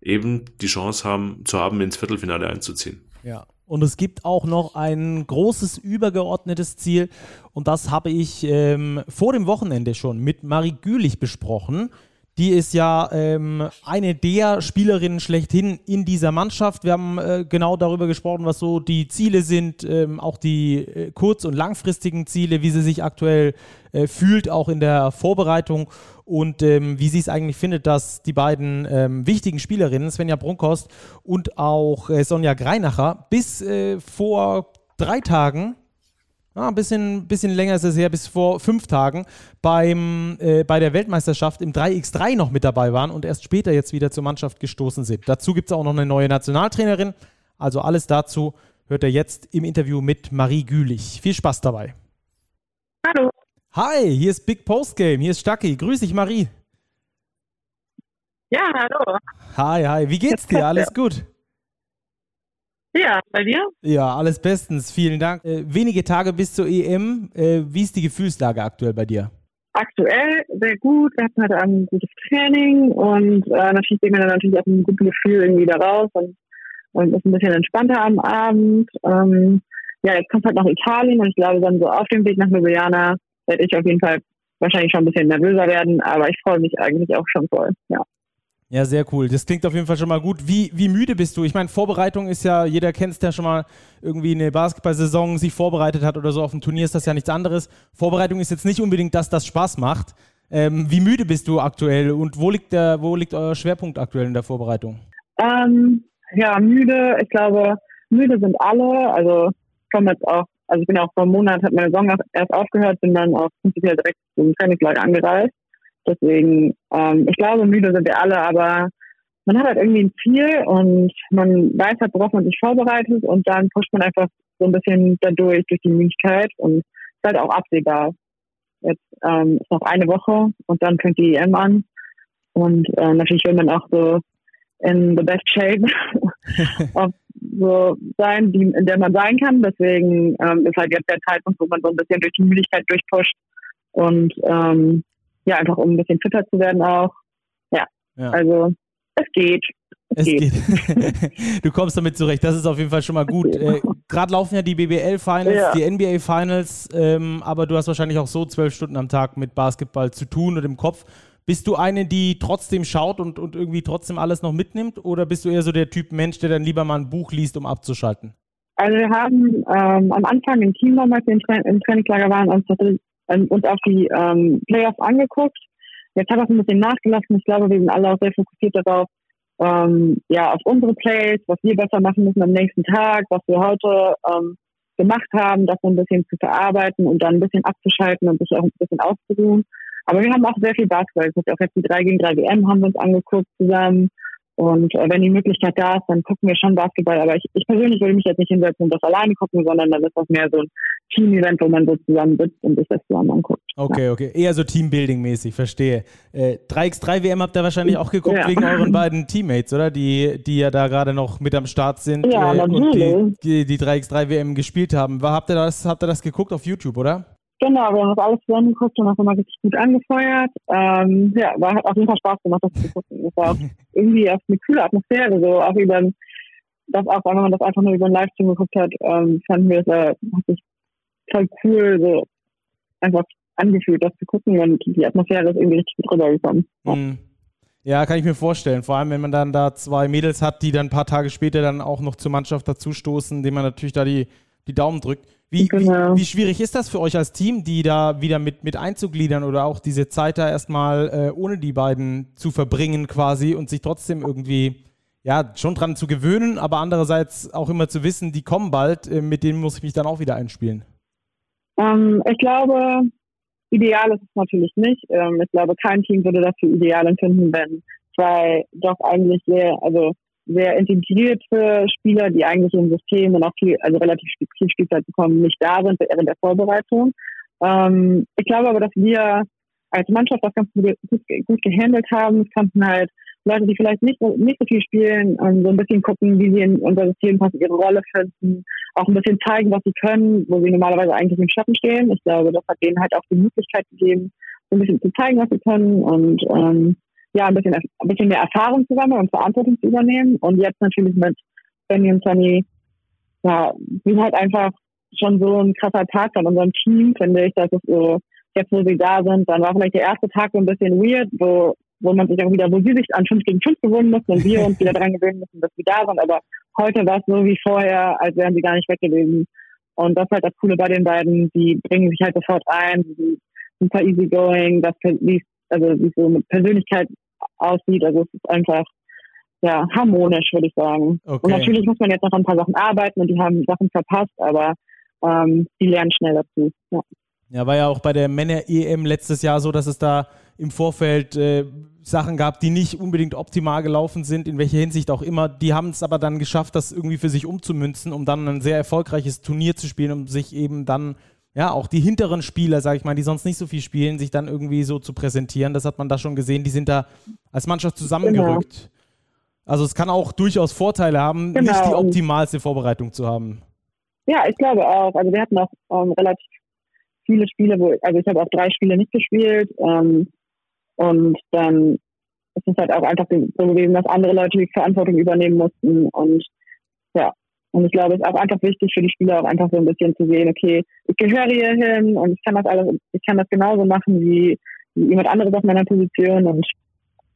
eben die Chance haben, zu haben, ins Viertelfinale einzuziehen. Ja. Und es gibt auch noch ein großes übergeordnetes Ziel. Und das habe ich ähm, vor dem Wochenende schon mit Marie Gülich besprochen. Die ist ja ähm, eine der Spielerinnen schlechthin in dieser Mannschaft. Wir haben äh, genau darüber gesprochen, was so die Ziele sind, ähm, auch die äh, kurz- und langfristigen Ziele, wie sie sich aktuell äh, fühlt, auch in der Vorbereitung und ähm, wie sie es eigentlich findet, dass die beiden ähm, wichtigen Spielerinnen, Svenja Brunkhorst und auch äh, Sonja Greinacher, bis äh, vor drei Tagen ein bisschen, bisschen länger ist es her, bis vor fünf Tagen beim, äh, bei der Weltmeisterschaft im 3x3 noch mit dabei waren und erst später jetzt wieder zur Mannschaft gestoßen sind. Dazu gibt es auch noch eine neue Nationaltrainerin. Also alles dazu hört er jetzt im Interview mit Marie Gülich. Viel Spaß dabei. Hallo. Hi, hier ist Big Post Game. Hier ist Stucky. Grüß dich, Marie. Ja, hallo. Hi, hi. Wie geht's dir? Alles gut? Ja, bei dir? Ja, alles bestens. Vielen Dank. Äh, wenige Tage bis zur EM. Äh, wie ist die Gefühlslage aktuell bei dir? Aktuell sehr gut. Wir hatten heute ein gutes Training und äh, natürlich gehen wir dann natürlich auch ein gutes Gefühl irgendwie da raus und, und ist ein bisschen entspannter am Abend. Ähm, ja, jetzt kommt halt nach Italien und ich glaube dann so auf dem Weg nach Ljubljana werde ich auf jeden Fall wahrscheinlich schon ein bisschen nervöser werden, aber ich freue mich eigentlich auch schon voll, ja. Ja, sehr cool. Das klingt auf jeden Fall schon mal gut. Wie, wie müde bist du? Ich meine, Vorbereitung ist ja, jeder kennt es, der schon mal irgendwie eine Basketball-Saison sich vorbereitet hat oder so. Auf dem Turnier ist das ja nichts anderes. Vorbereitung ist jetzt nicht unbedingt das, das Spaß macht. Ähm, wie müde bist du aktuell und wo liegt, der, wo liegt euer Schwerpunkt aktuell in der Vorbereitung? Ähm, ja, müde. Ich glaube, müde sind alle. Also, ich komme jetzt auch, also ich bin ja auch vor einem Monat, hat meine Saison erst aufgehört, bin dann auch prinzipiell direkt zum Trainingslager angereist. Deswegen, ähm, ich glaube, müde sind wir alle, aber man hat halt irgendwie ein Ziel und man weiß halt, worauf man sich vorbereitet und dann pusht man einfach so ein bisschen dadurch, durch die Müdigkeit und ist halt auch absehbar. Jetzt ähm, ist noch eine Woche und dann fängt die EM an und äh, natürlich will man auch so in the best shape so sein, die, in der man sein kann. Deswegen ähm, ist halt jetzt der Zeitpunkt, wo man so ein bisschen durch die Müdigkeit durchpusht und ähm, ja, einfach um ein bisschen fitter zu werden auch. Ja, ja. also es geht. Es, es geht. geht. du kommst damit zurecht, das ist auf jeden Fall schon mal gut. Äh, Gerade laufen ja die BBL-Finals, ja. die NBA-Finals, ähm, aber du hast wahrscheinlich auch so zwölf Stunden am Tag mit Basketball zu tun und im Kopf. Bist du eine, die trotzdem schaut und, und irgendwie trotzdem alles noch mitnimmt? Oder bist du eher so der Typ Mensch, der dann lieber mal ein Buch liest, um abzuschalten? Also wir haben ähm, am Anfang im Team als wir im, Tra im Trainingslager waren, uns ähm, uns auch die ähm, Playoffs angeguckt. Jetzt hat das ein bisschen nachgelassen. Ich glaube, wir sind alle auch sehr fokussiert darauf, ähm, ja, auf unsere Plays, was wir besser machen müssen am nächsten Tag, was wir heute ähm, gemacht haben, das so ein bisschen zu verarbeiten und dann ein bisschen abzuschalten und sich auch ein bisschen auszuruhen. Aber wir haben auch sehr viel Basketball. Ist auch jetzt die 3 gegen 3 WM haben wir uns angeguckt zusammen. Und äh, wenn die Möglichkeit da ist, dann gucken wir schon Basketball. Aber ich, ich persönlich würde mich jetzt nicht hinsetzen und das alleine gucken, sondern dann ist das mehr so ein Team-Event, wo man so zusammen sitzt und sich das zusammen anguckt. Okay, ja. okay. Eher so Teambuilding-mäßig, verstehe. Äh, 3x3 WM habt ihr wahrscheinlich auch geguckt ja. wegen euren beiden Teammates, oder? Die, die ja da gerade noch mit am Start sind ja, äh, und die, die, die 3x3 WM gespielt haben. War, habt, ihr das, habt ihr das geguckt auf YouTube, oder? Genau, wir haben das alles zusammen geguckt und das immer richtig gut angefeuert. Ähm, ja, war, hat auf jeden Fall Spaß gemacht, das zu gucken. Das war auch irgendwie auf eine coole Atmosphäre, so auch über das auch, wenn man das einfach nur über einen Livestream geguckt hat, ähm, fanden wir es äh, hat sich voll cool, so einfach angefühlt, das zu gucken und die Atmosphäre ist irgendwie richtig gut rübergekommen. Ja. Mhm. Ja, kann ich mir vorstellen. Vor allem, wenn man dann da zwei Mädels hat, die dann ein paar Tage später dann auch noch zur Mannschaft dazustoßen, denen man natürlich da die, die Daumen drückt. Wie, genau. wie, wie, schwierig ist das für euch als Team, die da wieder mit, mit einzugliedern oder auch diese Zeit da erstmal äh, ohne die beiden zu verbringen quasi und sich trotzdem irgendwie ja schon dran zu gewöhnen, aber andererseits auch immer zu wissen, die kommen bald, äh, mit denen muss ich mich dann auch wieder einspielen? Ähm, ich glaube, ideal ist es natürlich nicht. Ähm, ich glaube, kein Team würde dafür ideal empfinden, wenn zwei doch eigentlich sehr, also sehr integrierte Spieler, die eigentlich im System und auch viel, also relativ viel Spielzeit bekommen, nicht da sind während der Vorbereitung. Ähm, ich glaube aber, dass wir als Mannschaft das ganz gut, gut, gehandelt haben. Es konnten halt Leute, die vielleicht nicht, nicht so viel spielen, ähm, so ein bisschen gucken, wie sie in unser System passen, ihre Rolle finden, auch ein bisschen zeigen, was sie können, wo sie normalerweise eigentlich im Schatten stehen. Ich glaube, das hat denen halt auch die Möglichkeit gegeben, so ein bisschen zu zeigen, was sie können und ähm, ja, ein bisschen, ein bisschen mehr Erfahrung zu sammeln und Verantwortung zu übernehmen. Und jetzt natürlich mit Benny und Sunny, ja, sind halt einfach schon so ein krasser Tag von unserem Team, finde ich, dass es so, jetzt wo sie da sind, dann war vielleicht der erste Tag so ein bisschen weird, wo, wo man sich auch wieder, wo sie sich an 5 gegen 5 gewöhnen mussten und wir uns wieder dran gewöhnen müssen, dass sie da sind. Aber heute war es so wie vorher, als wären sie gar nicht weg gewesen. Und das ist halt das Coole bei den beiden, die bringen sich halt sofort ein, die sind super easygoing, das, wie also wie so mit Persönlichkeit aussieht. Also es ist einfach ja harmonisch, würde ich sagen. Okay. Und natürlich muss man jetzt noch ein paar Sachen arbeiten und die haben Sachen verpasst, aber ähm, die lernen schnell dazu. Ja. ja, war ja auch bei der Männer-EM letztes Jahr so, dass es da im Vorfeld äh, Sachen gab, die nicht unbedingt optimal gelaufen sind, in welcher Hinsicht auch immer. Die haben es aber dann geschafft, das irgendwie für sich umzumünzen, um dann ein sehr erfolgreiches Turnier zu spielen, um sich eben dann ja, auch die hinteren Spieler, sag ich mal, die sonst nicht so viel spielen, sich dann irgendwie so zu präsentieren. Das hat man da schon gesehen. Die sind da als Mannschaft zusammengerückt. Genau. Also es kann auch durchaus Vorteile haben, genau. nicht die optimalste Vorbereitung zu haben. Ja, ich glaube auch. Also wir hatten auch ähm, relativ viele Spiele, wo, also ich habe auch drei Spiele nicht gespielt. Ähm, und dann ist es halt auch einfach so gewesen, dass andere Leute die Verantwortung übernehmen mussten. Und und ich glaube, es ist auch einfach wichtig für die Spieler auch einfach so ein bisschen zu sehen, okay, ich gehöre hier hin und ich kann das alles, ich kann das genauso machen wie, wie jemand anderes auf meiner Position und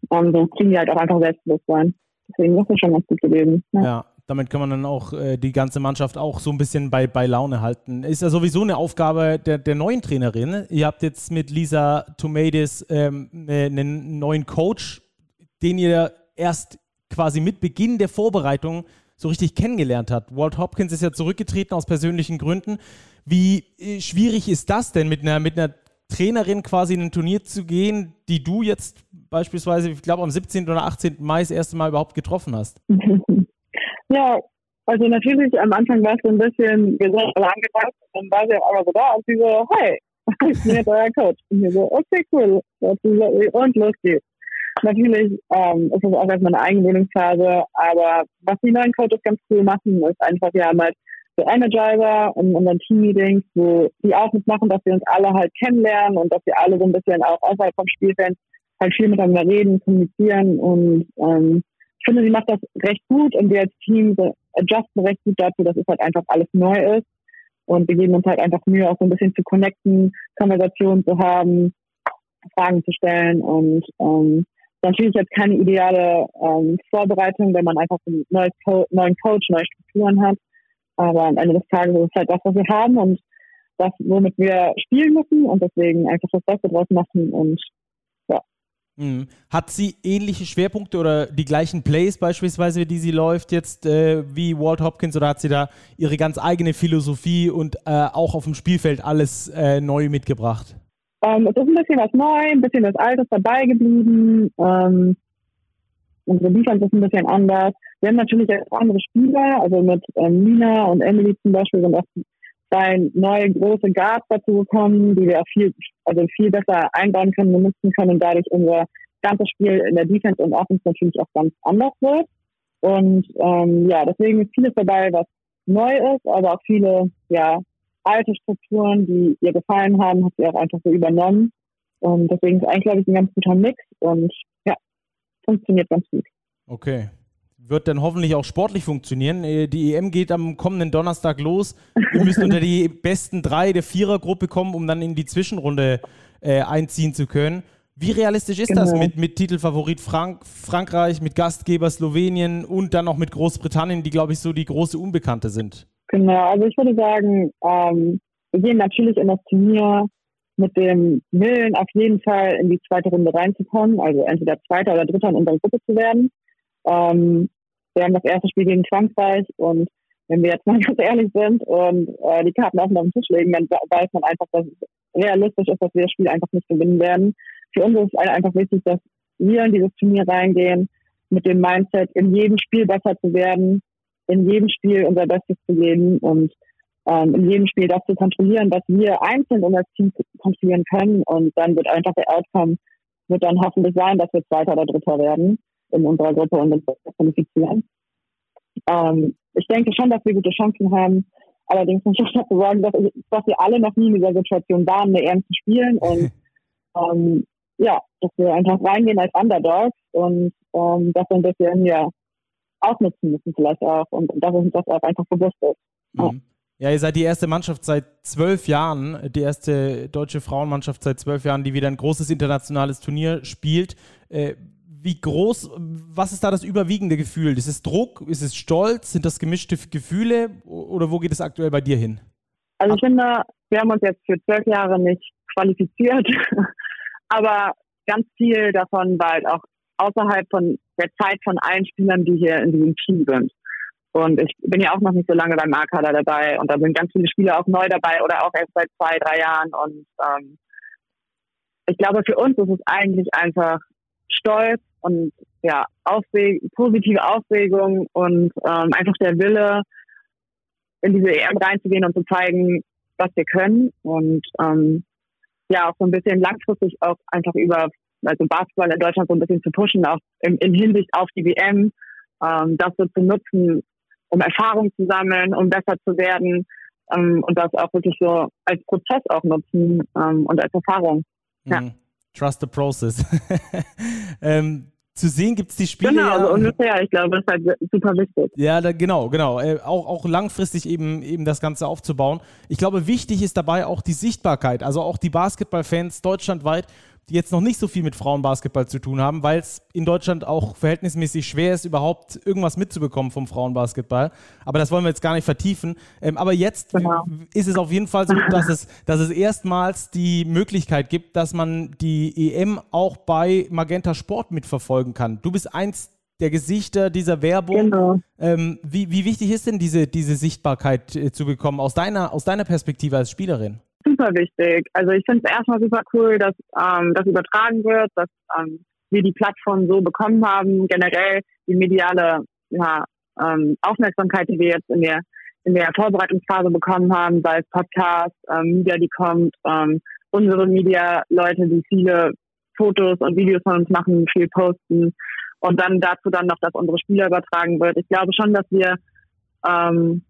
um, so kriegen die halt auch einfach Selbstbewusstsein. Deswegen ist das schon ganz gut gewesen. Ja. ja. Damit kann man dann auch äh, die ganze Mannschaft auch so ein bisschen bei, bei Laune halten. Ist ja sowieso eine Aufgabe der, der neuen Trainerin. Ihr habt jetzt mit Lisa Tomades ähm, ne, einen neuen Coach, den ihr erst quasi mit Beginn der Vorbereitung so richtig kennengelernt hat. Walt Hopkins ist ja zurückgetreten aus persönlichen Gründen. Wie äh, schwierig ist das denn, mit einer, mit einer Trainerin quasi in ein Turnier zu gehen, die du jetzt beispielsweise, ich glaube, am 17. oder 18. Mai das erste Mal überhaupt getroffen hast? Ja, also natürlich am Anfang war es so ein bisschen, sind alle angebracht, dann war sie aber so da und sie so, hey, ich bin jetzt euer Coach. Und wir so, okay, cool. Und los geht's. Natürlich ähm, ist es auch erstmal eine Eingewöhnungsphase, aber was die neuen Coaches ganz cool machen, ist einfach, wir haben halt so Energizer in unseren Team-Meetings, wo die auch mitmachen, dass wir uns alle halt kennenlernen und dass wir alle so ein bisschen auch außerhalb vom Spielfeld halt viel miteinander reden, kommunizieren und ähm, ich finde, sie macht das recht gut und wir als Team adjusten recht gut dazu, dass es halt einfach alles neu ist und wir geben uns halt einfach Mühe, auch so ein bisschen zu connecten, Konversationen zu haben, Fragen zu stellen und ähm, natürlich jetzt keine ideale ähm, Vorbereitung, wenn man einfach einen neuen, Co neuen Coach, neue Strukturen hat. Aber am Ende des Tages ist es halt das, was wir haben und das, womit wir spielen müssen und deswegen einfach das Beste draus machen und ja. Mhm. Hat sie ähnliche Schwerpunkte oder die gleichen Plays beispielsweise, die sie läuft jetzt äh, wie Walt Hopkins oder hat sie da ihre ganz eigene Philosophie und äh, auch auf dem Spielfeld alles äh, neu mitgebracht? Ähm, es ist ein bisschen was neu, ein bisschen was Altes dabei geblieben. Ähm, unsere Defense ist ein bisschen anders. Wir haben natürlich auch andere Spieler, also mit ähm, Nina und Emily zum Beispiel sind auch zwei neue große Guards dazu gekommen, die wir auch viel, also viel besser einbauen können, benutzen können und dadurch unser ganzes Spiel in der Defense und Offense natürlich auch ganz anders wird. Und ähm, ja, deswegen ist vieles dabei, was neu ist, aber auch viele ja, alte Strukturen, die ihr gefallen haben, hat sie auch einfach so übernommen. Und deswegen ist eigentlich, glaube ich, ein ganz guter Mix und ja, funktioniert ganz gut. Okay. Wird dann hoffentlich auch sportlich funktionieren. Äh, die EM geht am kommenden Donnerstag los. Wir müssen unter die besten drei der Vierergruppe kommen, um dann in die Zwischenrunde äh, einziehen zu können. Wie realistisch ist genau. das mit, mit Titelfavorit Frank Frankreich, mit Gastgeber Slowenien und dann noch mit Großbritannien, die, glaube ich, so die große Unbekannte sind? Genau, also ich würde sagen, ähm, wir gehen natürlich in das Turnier mit dem Willen, auf jeden Fall in die zweite Runde reinzukommen, also entweder Zweiter oder Dritter in unserer Gruppe zu werden. Ähm, wir haben das erste Spiel gegen Frankreich und wenn wir jetzt mal ganz ehrlich sind und äh, die Karten offen auf den Tisch legen, dann weiß man einfach, dass es realistisch ist, dass wir das Spiel einfach nicht gewinnen werden. Für uns ist es einfach wichtig, dass wir in dieses Turnier reingehen mit dem Mindset, in jedem Spiel besser zu werden, in jedem Spiel unser Bestes zu geben und ähm, in jedem Spiel das zu kontrollieren, was wir einzeln und als Team kontrollieren können. Und dann wird einfach der Outcome, wird dann hoffentlich sein, dass wir Zweiter oder Dritter werden in unserer Gruppe und uns qualifizieren. Ähm, ich denke schon, dass wir gute Chancen haben. Allerdings muss ich dazu sagen, dass, dass wir alle noch nie in dieser Situation waren, eine EM zu spielen. Und ähm, ja, dass wir einfach reingehen als Underdogs und ähm, das ein bisschen ja ausnutzen müssen vielleicht auch und, und dass uns das auch einfach bewusst ist. Mhm. Ja, ihr seid die erste Mannschaft seit zwölf Jahren, die erste deutsche Frauenmannschaft seit zwölf Jahren, die wieder ein großes internationales Turnier spielt. Äh, wie groß, was ist da das überwiegende Gefühl? Ist es Druck? Ist es Stolz? Sind das gemischte Gefühle? Oder wo geht es aktuell bei dir hin? Also ich finde, wir haben uns jetzt für zwölf Jahre nicht qualifiziert, aber ganz viel davon war halt auch außerhalb von der Zeit von allen Spielern, die hier in diesem Team sind. Und ich bin ja auch noch nicht so lange beim A-Kader dabei und da sind ganz viele Spieler auch neu dabei oder auch erst seit zwei, drei Jahren. Und ähm, ich glaube, für uns ist es eigentlich einfach Stolz und ja, Aufreg positive Aufregung und ähm, einfach der Wille, in diese EM reinzugehen und zu zeigen, was wir können. Und ähm, ja, auch so ein bisschen langfristig auch einfach über also Basketball in Deutschland so ein bisschen zu pushen, auch in, in Hinsicht auf die WM, ähm, das so zu nutzen, um Erfahrung zu sammeln, um besser zu werden ähm, und das auch wirklich so als Prozess auch nutzen ähm, und als Erfahrung. Ja. Mm, trust the process. ähm, zu sehen gibt es die Spiele. Genau, also ungefähr. Ich glaube, das ist halt super wichtig. Ja, da, genau, genau. Äh, auch, auch langfristig eben, eben das Ganze aufzubauen. Ich glaube, wichtig ist dabei auch die Sichtbarkeit. Also auch die Basketballfans deutschlandweit die jetzt noch nicht so viel mit Frauenbasketball zu tun haben, weil es in Deutschland auch verhältnismäßig schwer ist, überhaupt irgendwas mitzubekommen vom Frauenbasketball. Aber das wollen wir jetzt gar nicht vertiefen. Ähm, aber jetzt genau. ist es auf jeden Fall so, dass es, dass es erstmals die Möglichkeit gibt, dass man die EM auch bei Magenta Sport mitverfolgen kann. Du bist eins der Gesichter dieser Werbung. Genau. Ähm, wie, wie wichtig ist denn diese, diese Sichtbarkeit äh, zu bekommen aus deiner, aus deiner Perspektive als Spielerin? Super wichtig. Also ich finde es erstmal super cool, dass ähm, das übertragen wird, dass ähm, wir die Plattform so bekommen haben, generell die mediale ja, ähm, Aufmerksamkeit, die wir jetzt in der in der Vorbereitungsphase bekommen haben, sei es Podcast, ähm, Media, die kommt, ähm, unsere Media-Leute, die viele Fotos und Videos von uns machen, viel posten und dann dazu dann noch, dass unsere Spieler übertragen wird. Ich glaube schon, dass wir ähm,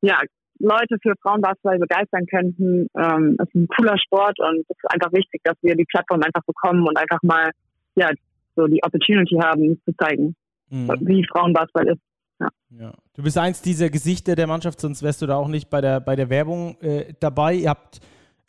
ja Leute für Frauenbasketball begeistern könnten. Ähm, es ist ein cooler Sport und es ist einfach wichtig, dass wir die Plattform einfach bekommen und einfach mal ja so die Opportunity haben zu zeigen, mhm. wie Frauenbasketball ist. Ja. ja. Du bist eins dieser Gesichter der Mannschaft, sonst wärst du da auch nicht bei der, bei der Werbung äh, dabei. Ihr habt,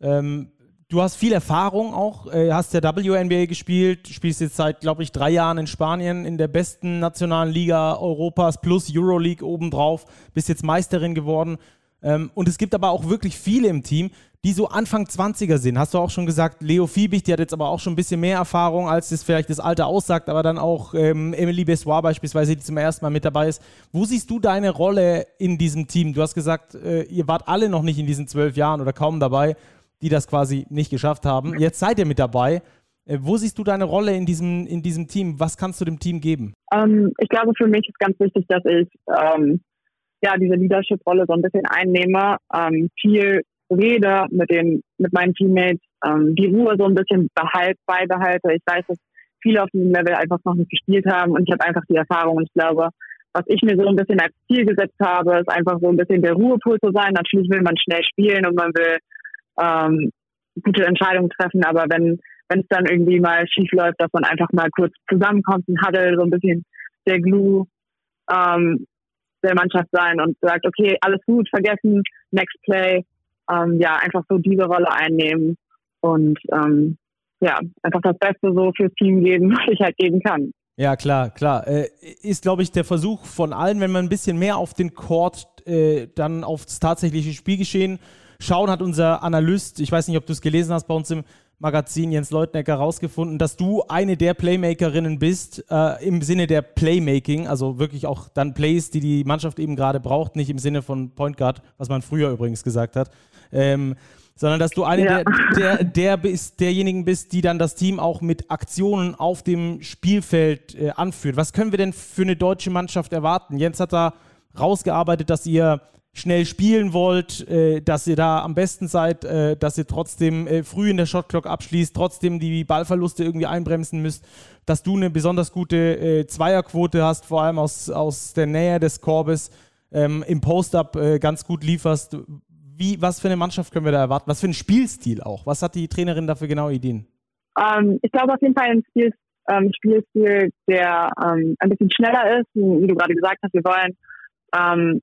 ähm, du hast viel Erfahrung auch, äh, hast der WNBA gespielt, spielst jetzt seit, glaube ich, drei Jahren in Spanien in der besten nationalen Liga Europas plus Euroleague obendrauf, bist jetzt Meisterin geworden. Ähm, und es gibt aber auch wirklich viele im Team, die so Anfang 20er sind. Hast du auch schon gesagt, Leo Fiebig, die hat jetzt aber auch schon ein bisschen mehr Erfahrung, als das vielleicht das Alter aussagt, aber dann auch ähm, Emily Bessoir beispielsweise, die zum ersten Mal mit dabei ist. Wo siehst du deine Rolle in diesem Team? Du hast gesagt, äh, ihr wart alle noch nicht in diesen zwölf Jahren oder kaum dabei, die das quasi nicht geschafft haben. Jetzt seid ihr mit dabei. Äh, wo siehst du deine Rolle in diesem, in diesem Team? Was kannst du dem Team geben? Ähm, ich glaube, für mich ist ganz wichtig, dass ich ähm, ja diese Leadership-Rolle so ein bisschen einnehme, ähm, viel rede mit den mit meinen Teammates, ähm, die Ruhe so ein bisschen behalt, beibehalte. Ich weiß, dass viele auf diesem Level einfach noch nicht gespielt haben und ich habe einfach die Erfahrung und ich glaube, was ich mir so ein bisschen als Ziel gesetzt habe, ist einfach so ein bisschen der Ruhepool zu sein. Natürlich will man schnell spielen und man will ähm, gute Entscheidungen treffen, aber wenn wenn es dann irgendwie mal schief läuft, dass man einfach mal kurz zusammenkommt, ein Huddle, so ein bisschen der Glue ähm, der Mannschaft sein und sagt, okay, alles gut, vergessen, next play, ähm, ja, einfach so diese Rolle einnehmen und ähm, ja, einfach das Beste so fürs Team geben, was ich halt geben kann. Ja, klar, klar. Äh, ist, glaube ich, der Versuch von allen, wenn man ein bisschen mehr auf den Court, äh, dann aufs tatsächliche Spielgeschehen schauen, hat unser Analyst, ich weiß nicht, ob du es gelesen hast bei uns im Magazin Jens Leutnecker herausgefunden, dass du eine der Playmakerinnen bist, äh, im Sinne der Playmaking, also wirklich auch dann Plays, die die Mannschaft eben gerade braucht, nicht im Sinne von Point Guard, was man früher übrigens gesagt hat. Ähm, sondern dass du eine ja. der, der, der bist, derjenigen bist, die dann das Team auch mit Aktionen auf dem Spielfeld äh, anführt. Was können wir denn für eine deutsche Mannschaft erwarten? Jens hat da rausgearbeitet, dass ihr schnell spielen wollt, äh, dass ihr da am besten seid, äh, dass ihr trotzdem äh, früh in der Shotclock abschließt, trotzdem die Ballverluste irgendwie einbremsen müsst, dass du eine besonders gute äh, Zweierquote hast, vor allem aus, aus der Nähe des Korbes, ähm, im Post-Up äh, ganz gut lieferst wie, was für eine Mannschaft können wir da erwarten? Was für ein Spielstil auch? Was hat die Trainerin dafür genau Ideen? Ähm, ich glaube auf jeden Fall ein Spiel, ähm, Spielstil, der ähm, ein bisschen schneller ist. Wie du gerade gesagt hast, wir wollen ähm,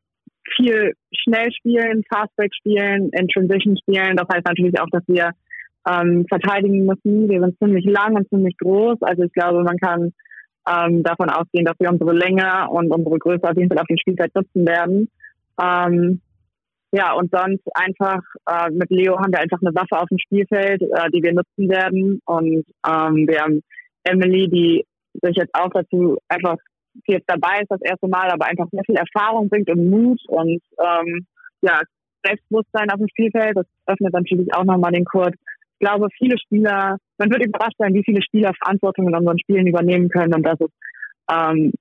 viel schnell spielen, Fastback spielen, in Transition spielen. Das heißt natürlich auch, dass wir ähm, verteidigen müssen. Wir sind ziemlich lang und ziemlich groß. Also ich glaube, man kann ähm, davon ausgehen, dass wir unsere Länge und unsere Größe auf jeden Fall auf dem Spielfeld nutzen werden. Ähm, ja, und sonst einfach äh, mit Leo haben wir einfach eine Waffe auf dem Spielfeld, äh, die wir nutzen werden. Und ähm, wir haben Emily, die sich jetzt auch dazu einfach die jetzt dabei ist das erste Mal, aber einfach sehr viel Erfahrung bringt und Mut und ähm, ja, Selbstbewusstsein auf dem Spielfeld. Das öffnet natürlich auch nochmal den Kurs. Ich glaube, viele Spieler, man wird überrascht sein, wie viele Spieler Verantwortung in unseren Spielen übernehmen können und dass es ähm,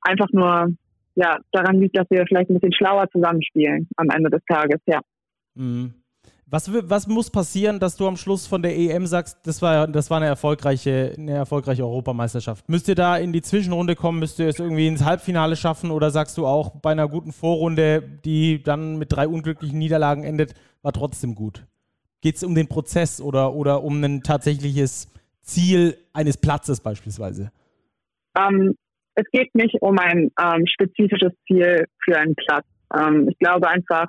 einfach nur ja, daran liegt, dass wir vielleicht ein bisschen schlauer zusammenspielen am Ende des Tages, ja. Mhm. Was, was, muss passieren, dass du am Schluss von der EM sagst, das war, das war eine, erfolgreiche, eine erfolgreiche Europameisterschaft? Müsst ihr da in die Zwischenrunde kommen? Müsst ihr es irgendwie ins Halbfinale schaffen? Oder sagst du auch, bei einer guten Vorrunde, die dann mit drei unglücklichen Niederlagen endet, war trotzdem gut? Geht es um den Prozess oder, oder um ein tatsächliches Ziel eines Platzes beispielsweise? Ähm, es geht nicht um ein ähm, spezifisches Ziel für einen Platz. Ähm, ich glaube einfach,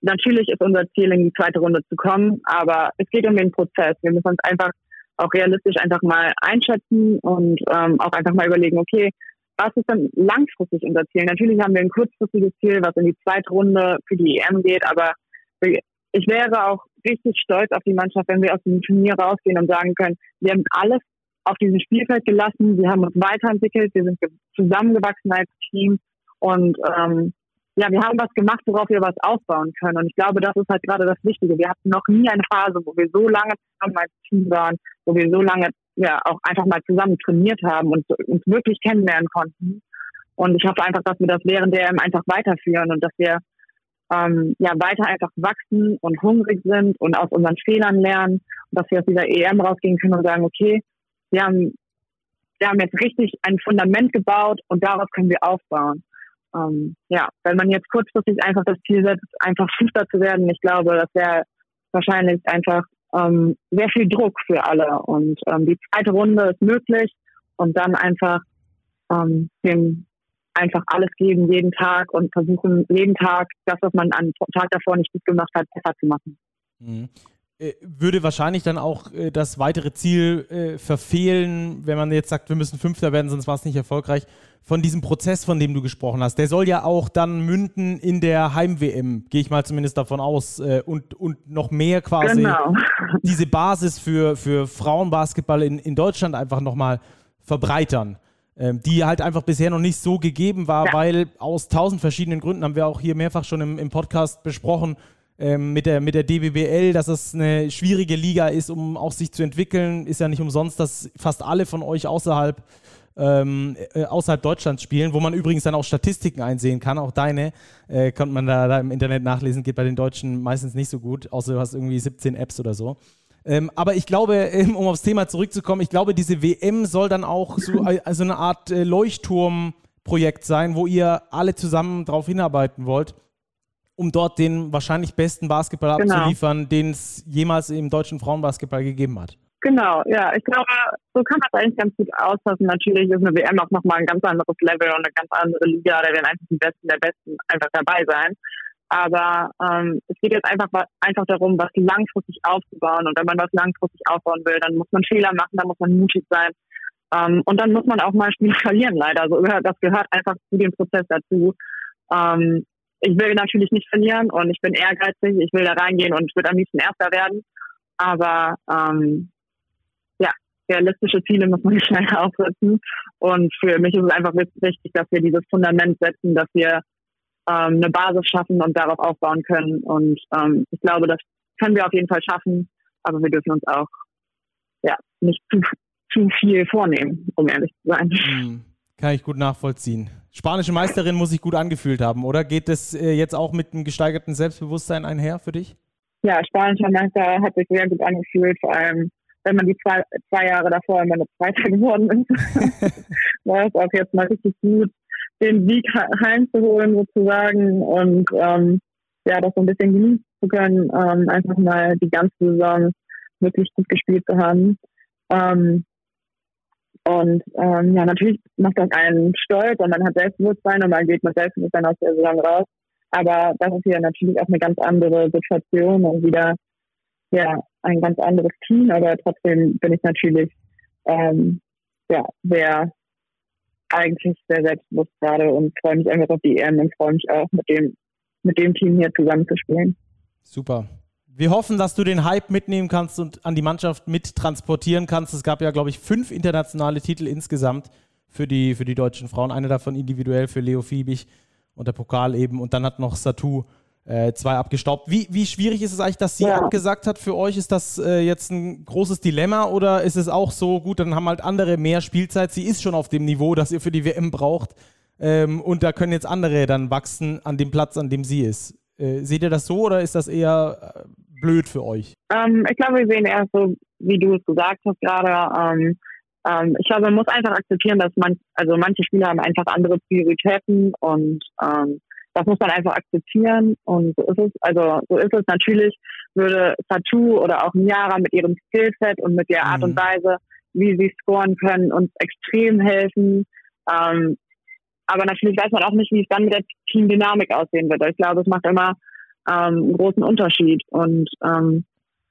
natürlich ist unser Ziel, in die zweite Runde zu kommen, aber es geht um den Prozess. Wir müssen uns einfach auch realistisch einfach mal einschätzen und ähm, auch einfach mal überlegen, okay, was ist dann langfristig unser Ziel? Natürlich haben wir ein kurzfristiges Ziel, was in die zweite Runde für die EM geht, aber ich wäre auch richtig stolz auf die Mannschaft, wenn wir aus dem Turnier rausgehen und sagen können, wir haben alles auf diesem Spielfeld gelassen. Wir haben uns weiterentwickelt, wir sind zusammengewachsen als Team und ähm, ja, wir haben was gemacht, worauf wir was aufbauen können. Und ich glaube, das ist halt gerade das Wichtige. Wir hatten noch nie eine Phase, wo wir so lange zusammen als Team waren, wo wir so lange ja auch einfach mal zusammen trainiert haben und uns wirklich kennenlernen konnten. Und ich hoffe einfach, dass wir das während der EM einfach weiterführen und dass wir ähm, ja weiter einfach wachsen und hungrig sind und aus unseren Fehlern lernen und dass wir aus dieser EM rausgehen können und sagen, okay, wir haben, wir haben jetzt richtig ein Fundament gebaut und darauf können wir aufbauen. Ähm, ja, wenn man jetzt kurzfristig einfach das Ziel setzt, einfach Fünfter zu werden, ich glaube, das wäre wahrscheinlich einfach ähm, sehr viel Druck für alle. Und ähm, die zweite Runde ist möglich und dann einfach ähm, dem einfach alles geben, jeden Tag und versuchen, jeden Tag das, was man am Tag davor nicht gut gemacht hat, besser zu machen. Mhm. Äh, würde wahrscheinlich dann auch äh, das weitere Ziel äh, verfehlen, wenn man jetzt sagt, wir müssen Fünfter werden, sonst war es nicht erfolgreich. Von diesem Prozess, von dem du gesprochen hast, der soll ja auch dann münden in der Heim-WM, gehe ich mal zumindest davon aus, äh, und, und noch mehr quasi genau. diese Basis für, für Frauenbasketball in, in Deutschland einfach nochmal verbreitern. Ähm, die halt einfach bisher noch nicht so gegeben war, ja. weil aus tausend verschiedenen Gründen haben wir auch hier mehrfach schon im, im Podcast besprochen, ähm, mit, der, mit der DBBL, dass es eine schwierige Liga ist, um auch sich zu entwickeln. Ist ja nicht umsonst, dass fast alle von euch außerhalb ähm, äh, außerhalb Deutschlands spielen, wo man übrigens dann auch Statistiken einsehen kann. Auch deine äh, konnte man da, da, im Internet nachlesen, geht bei den Deutschen meistens nicht so gut, außer du hast irgendwie 17 Apps oder so. Ähm, aber ich glaube, ähm, um aufs Thema zurückzukommen, ich glaube, diese WM soll dann auch so also eine Art äh, Leuchtturmprojekt sein, wo ihr alle zusammen darauf hinarbeiten wollt, um dort den wahrscheinlich besten Basketball genau. abzuliefern, den es jemals im deutschen Frauenbasketball gegeben hat. Genau, ja, ich glaube, so kann man es eigentlich ganz gut ausfassen. Natürlich ist eine WM auch nochmal ein ganz anderes Level und eine ganz andere Liga. Da werden einfach die Besten der Besten einfach dabei sein. Aber ähm, es geht jetzt einfach, einfach darum, was langfristig aufzubauen. Und wenn man was langfristig aufbauen will, dann muss man Fehler machen, dann muss man mutig sein. Ähm, und dann muss man auch mal Spiele verlieren, leider. Also, das gehört einfach zu dem Prozess dazu. Ähm, ich will natürlich nicht verlieren und ich bin ehrgeizig. Ich will da reingehen und ich würde am liebsten Erster werden. Aber ähm, realistische Ziele muss man schnell aufsetzen. Und für mich ist es einfach wichtig, dass wir dieses Fundament setzen, dass wir ähm, eine Basis schaffen und darauf aufbauen können. Und ähm, ich glaube, das können wir auf jeden Fall schaffen, aber wir dürfen uns auch ja, nicht zu, zu viel vornehmen, um ehrlich zu sein. Mhm. Kann ich gut nachvollziehen. Spanische Meisterin muss sich gut angefühlt haben, oder? Geht das äh, jetzt auch mit einem gesteigerten Selbstbewusstsein einher für dich? Ja, spanischer Meister hat sich sehr gut angefühlt, vor allem wenn man die zwei, zwei Jahre davor immer eine Zweiter geworden ist, war es auch jetzt mal richtig gut, den Sieg heimzuholen sozusagen und ähm, ja, das so ein bisschen genießen zu können, ähm, einfach mal die ganze Saison wirklich gut gespielt zu haben. Ähm, und ähm, ja, natürlich macht das einen stolz und man hat Selbstbewusstsein und man geht mit Selbstbewusstsein aus der Saison raus. Aber das ist hier natürlich auch eine ganz andere Situation und wieder ja, ein ganz anderes Team, aber trotzdem bin ich natürlich ähm, ja, sehr eigentlich sehr selbstbewusst gerade und freue mich einfach auf die EM und freue mich auch mit dem, mit dem Team hier zusammen zu spielen. Super. Wir hoffen, dass du den Hype mitnehmen kannst und an die Mannschaft mit transportieren kannst. Es gab ja, glaube ich, fünf internationale Titel insgesamt für die, für die deutschen Frauen. Eine davon individuell für Leo Fiebig und der Pokal eben. Und dann hat noch Satu äh, zwei abgestaubt. Wie, wie schwierig ist es eigentlich, dass sie ja. abgesagt hat für euch? Ist das äh, jetzt ein großes Dilemma oder ist es auch so, gut, dann haben halt andere mehr Spielzeit. Sie ist schon auf dem Niveau, das ihr für die WM braucht. Ähm, und da können jetzt andere dann wachsen an dem Platz, an dem sie ist. Äh, seht ihr das so oder ist das eher äh, blöd für euch? Ähm, ich glaube, wir sehen eher so, wie du es gesagt hast gerade. Ähm, ähm, ich glaube, man muss einfach akzeptieren, dass man, also manche Spieler haben einfach andere Prioritäten und ähm, das muss man einfach akzeptieren und so ist es. Also so ist es natürlich, würde Tattoo oder auch Niara mit ihrem Skillset und mit der Art mhm. und Weise, wie sie scoren können, uns extrem helfen. Ähm, aber natürlich weiß man auch nicht, wie es dann mit der Teamdynamik aussehen wird. Ich glaube, es macht immer ähm, einen großen Unterschied. Und ähm,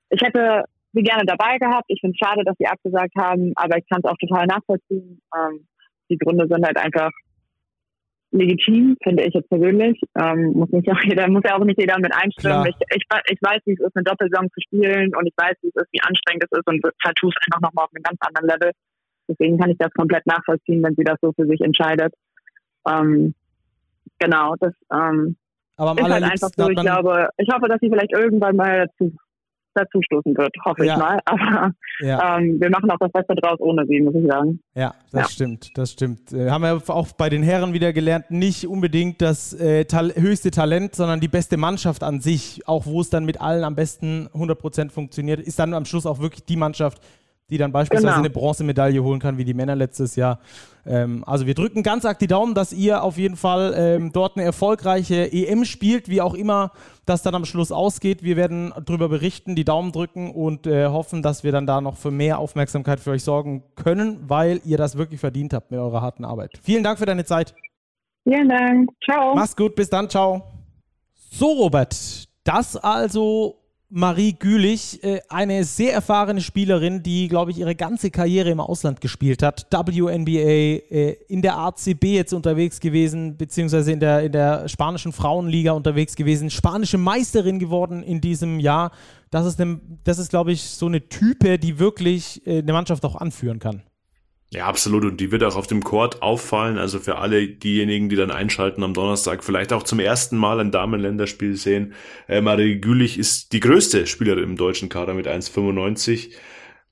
ich hätte sie gerne dabei gehabt. Ich finde es schade, dass sie abgesagt haben, aber ich kann es auch total nachvollziehen. Ähm, die Gründe sind halt einfach legitim, finde ich jetzt persönlich. Ähm, muss nicht auch jeder, muss ja auch nicht jeder mit einstimmen. Ich, ich, ich, weiß, wie es ist, eine Doppelsaison zu spielen und ich weiß, wie es ist, wie anstrengend es ist und Tattoos einfach nochmal auf einem ganz anderen Level. Deswegen kann ich das komplett nachvollziehen, wenn sie das so für sich entscheidet. Ähm, genau, das ähm, aber ist halt einfach so. Ich glaube, ich hoffe, dass sie vielleicht irgendwann mal dazu dazu stoßen wird, hoffe ja. ich mal. Aber ja. ähm, wir machen auch das Beste draus ohne sie, muss ich sagen. Ja, das ja. stimmt, das stimmt. Äh, haben wir auch bei den Herren wieder gelernt, nicht unbedingt das äh, ta höchste Talent, sondern die beste Mannschaft an sich, auch wo es dann mit allen am besten 100% funktioniert, ist dann am Schluss auch wirklich die Mannschaft, die dann beispielsweise genau. eine Bronzemedaille holen kann, wie die Männer letztes Jahr. Ähm, also wir drücken ganz arg die Daumen, dass ihr auf jeden Fall ähm, dort eine erfolgreiche EM spielt, wie auch immer das dann am Schluss ausgeht. Wir werden darüber berichten, die Daumen drücken und äh, hoffen, dass wir dann da noch für mehr Aufmerksamkeit für euch sorgen können, weil ihr das wirklich verdient habt mit eurer harten Arbeit. Vielen Dank für deine Zeit. Vielen Dank. Ciao. Mach's gut, bis dann, ciao. So, Robert, das also Marie Gülich, äh, eine sehr erfahrene Spielerin, die, glaube ich, ihre ganze Karriere im Ausland gespielt hat. WNBA, äh, in der ACB jetzt unterwegs gewesen, beziehungsweise in der, in der spanischen Frauenliga unterwegs gewesen, spanische Meisterin geworden in diesem Jahr. Das ist, das ist glaube ich, so eine Type, die wirklich äh, eine Mannschaft auch anführen kann. Ja, absolut. Und die wird auch auf dem Court auffallen. Also für alle diejenigen, die dann einschalten am Donnerstag, vielleicht auch zum ersten Mal ein Damenländerspiel sehen. Äh, Marie Gülich ist die größte Spielerin im deutschen Kader mit 1,95.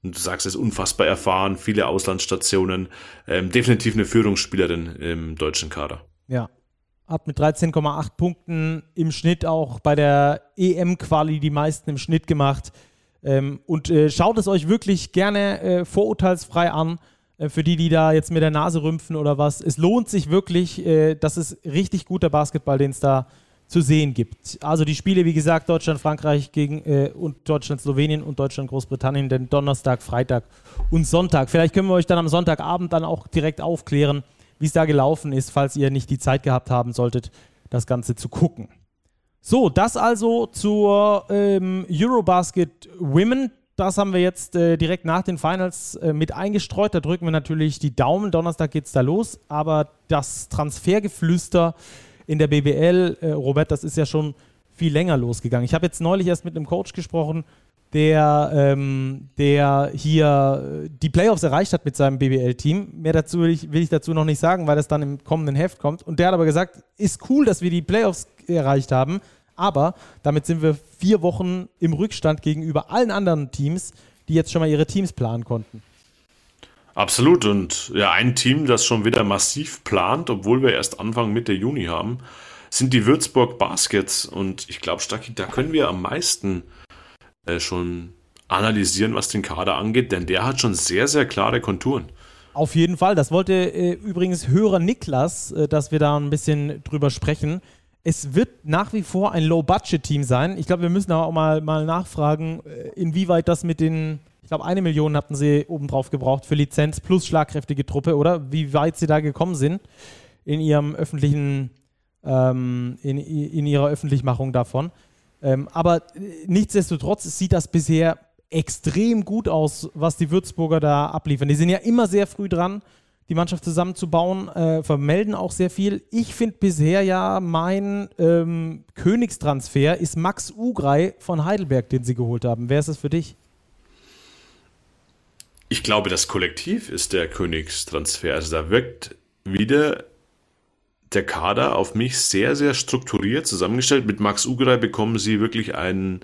Und du sagst, es unfassbar erfahren, viele Auslandsstationen. Ähm, definitiv eine Führungsspielerin im deutschen Kader. Ja. Hat mit 13,8 Punkten im Schnitt auch bei der EM-Quali die meisten im Schnitt gemacht. Ähm, und äh, schaut es euch wirklich gerne äh, vorurteilsfrei an für die, die da jetzt mit der Nase rümpfen oder was. Es lohnt sich wirklich. Äh, das ist richtig guter Basketball, den es da zu sehen gibt. Also die Spiele, wie gesagt, Deutschland, Frankreich gegen äh, und Deutschland, Slowenien und Deutschland, Großbritannien, denn Donnerstag, Freitag und Sonntag. Vielleicht können wir euch dann am Sonntagabend dann auch direkt aufklären, wie es da gelaufen ist, falls ihr nicht die Zeit gehabt haben solltet, das Ganze zu gucken. So, das also zur ähm, Eurobasket Women das haben wir jetzt äh, direkt nach den Finals äh, mit eingestreut. Da drücken wir natürlich die Daumen. Donnerstag geht es da los. Aber das Transfergeflüster in der BBL, äh, Robert, das ist ja schon viel länger losgegangen. Ich habe jetzt neulich erst mit einem Coach gesprochen, der, ähm, der hier äh, die Playoffs erreicht hat mit seinem BBL-Team. Mehr dazu will ich, will ich dazu noch nicht sagen, weil das dann im kommenden Heft kommt. Und der hat aber gesagt, ist cool, dass wir die Playoffs erreicht haben, aber damit sind wir vier Wochen im Rückstand gegenüber allen anderen Teams, die jetzt schon mal ihre Teams planen konnten. Absolut. Und ja, ein Team, das schon wieder massiv plant, obwohl wir erst Anfang Mitte Juni haben, sind die Würzburg Baskets. Und ich glaube, Stacki, da können wir am meisten äh, schon analysieren, was den Kader angeht, denn der hat schon sehr, sehr klare Konturen. Auf jeden Fall. Das wollte äh, übrigens Hörer Niklas, äh, dass wir da ein bisschen drüber sprechen es wird nach wie vor ein Low-Budget-Team sein. Ich glaube, wir müssen aber auch mal, mal nachfragen, äh, inwieweit das mit den, ich glaube, eine Million hatten sie obendrauf gebraucht für Lizenz plus schlagkräftige Truppe, oder? Wie weit sie da gekommen sind in ihrem öffentlichen, ähm, in, in ihrer Öffentlichmachung davon. Ähm, aber äh, nichtsdestotrotz sieht das bisher extrem gut aus, was die Würzburger da abliefern. Die sind ja immer sehr früh dran die Mannschaft zusammenzubauen, äh, vermelden auch sehr viel. Ich finde bisher ja mein ähm, Königstransfer ist Max Ugrei von Heidelberg, den sie geholt haben. Wer ist es für dich? Ich glaube, das Kollektiv ist der Königstransfer. Also da wirkt wieder der Kader auf mich sehr, sehr strukturiert zusammengestellt. Mit Max Ugrei bekommen sie wirklich einen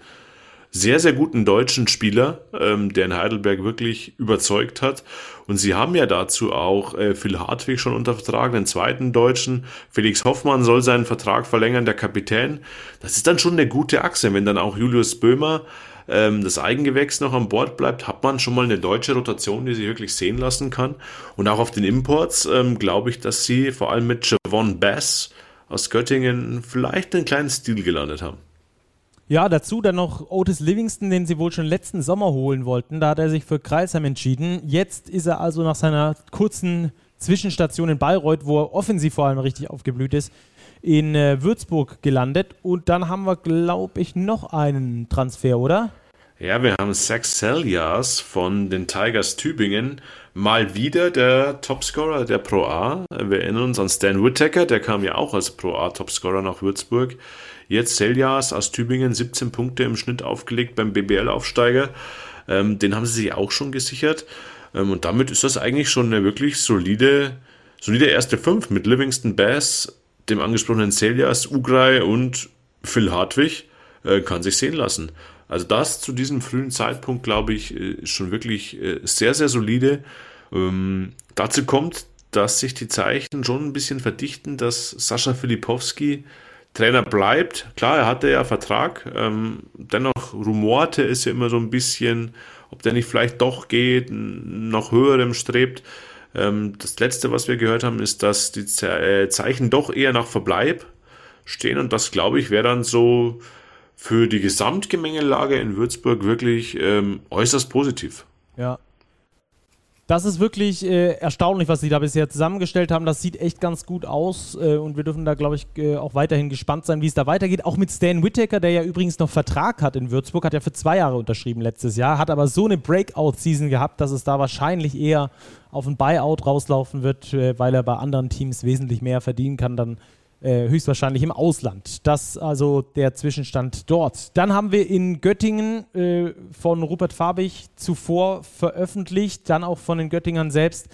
sehr, sehr guten deutschen Spieler, ähm, der in Heidelberg wirklich überzeugt hat. Und sie haben ja dazu auch äh, Phil Hartwig schon unter Vertrag, den zweiten Deutschen. Felix Hoffmann soll seinen Vertrag verlängern, der Kapitän. Das ist dann schon eine gute Achse. Wenn dann auch Julius Böhmer ähm, das Eigengewächs noch an Bord bleibt, hat man schon mal eine deutsche Rotation, die sich wirklich sehen lassen kann. Und auch auf den Imports ähm, glaube ich, dass sie vor allem mit Javon Bass aus Göttingen vielleicht einen kleinen Stil gelandet haben. Ja, dazu dann noch Otis Livingston, den sie wohl schon letzten Sommer holen wollten. Da hat er sich für Kreisheim entschieden. Jetzt ist er also nach seiner kurzen Zwischenstation in Bayreuth, wo er offensiv vor allem richtig aufgeblüht ist, in äh, Würzburg gelandet. Und dann haben wir, glaube ich, noch einen Transfer, oder? Ja, wir haben Zach Seljas von den Tigers Tübingen. Mal wieder der Topscorer der Pro A. Wir erinnern uns an Stan Whittaker, der kam ja auch als Pro A Topscorer nach Würzburg. Jetzt Seljas aus Tübingen 17 Punkte im Schnitt aufgelegt beim BBL-Aufsteiger. Ähm, den haben sie sich auch schon gesichert. Ähm, und damit ist das eigentlich schon eine wirklich solide, solide erste Fünf mit Livingston Bass, dem angesprochenen Seljas, Ugrai und Phil Hartwig. Äh, kann sich sehen lassen. Also das zu diesem frühen Zeitpunkt, glaube ich, äh, ist schon wirklich äh, sehr, sehr solide. Ähm, dazu kommt, dass sich die Zeichen schon ein bisschen verdichten, dass Sascha Filipowski Trainer bleibt. Klar, er hatte ja Vertrag. Ähm, dennoch rumorte es ja immer so ein bisschen, ob der nicht vielleicht doch geht, noch höherem strebt. Ähm, das letzte, was wir gehört haben, ist, dass die Ze äh, Zeichen doch eher nach Verbleib stehen. Und das, glaube ich, wäre dann so für die Gesamtgemengelage in Würzburg wirklich ähm, äußerst positiv. Ja, das ist wirklich äh, erstaunlich, was sie da bisher zusammengestellt haben. Das sieht echt ganz gut aus äh, und wir dürfen da, glaube ich, äh, auch weiterhin gespannt sein, wie es da weitergeht. Auch mit Stan Whittaker, der ja übrigens noch Vertrag hat in Würzburg, hat ja für zwei Jahre unterschrieben letztes Jahr, hat aber so eine Breakout-Season gehabt, dass es da wahrscheinlich eher auf ein Buyout rauslaufen wird, äh, weil er bei anderen Teams wesentlich mehr verdienen kann. Dann äh, höchstwahrscheinlich im Ausland. Das also der Zwischenstand dort. Dann haben wir in Göttingen äh, von Rupert Fabich zuvor veröffentlicht, dann auch von den Göttingern selbst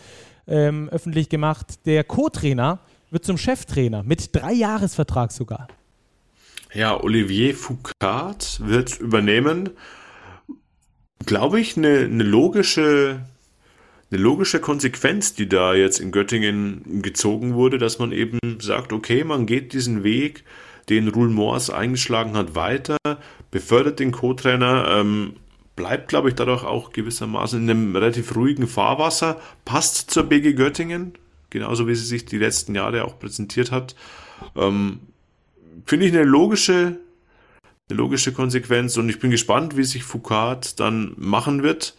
ähm, öffentlich gemacht. Der Co-Trainer wird zum Cheftrainer mit drei Jahresvertrag sogar. Ja, Olivier Foucault wird übernehmen. Glaube ich, eine, eine logische eine logische Konsequenz, die da jetzt in Göttingen gezogen wurde, dass man eben sagt, okay, man geht diesen Weg, den Rule Moors eingeschlagen hat, weiter, befördert den Co-Trainer, ähm, bleibt, glaube ich, dadurch auch gewissermaßen in einem relativ ruhigen Fahrwasser, passt zur BG Göttingen, genauso wie sie sich die letzten Jahre auch präsentiert hat. Ähm, Finde ich eine logische, eine logische Konsequenz und ich bin gespannt, wie sich Foucault dann machen wird.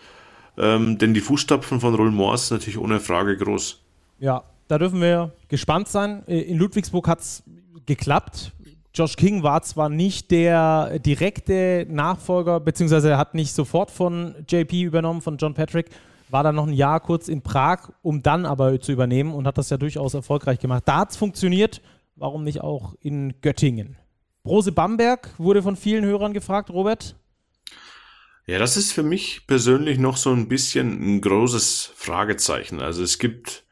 Ähm, denn die Fußstapfen von Roll Moors sind natürlich ohne Frage groß. Ja, da dürfen wir gespannt sein. Äh, in Ludwigsburg hat es geklappt. Josh King war zwar nicht der direkte Nachfolger, beziehungsweise er hat nicht sofort von JP übernommen, von John Patrick, war dann noch ein Jahr kurz in Prag, um dann aber zu übernehmen und hat das ja durchaus erfolgreich gemacht. Da hat es funktioniert, warum nicht auch in Göttingen? Brose Bamberg wurde von vielen Hörern gefragt, Robert. Ja, das ist für mich persönlich noch so ein bisschen ein großes Fragezeichen. Also es gibt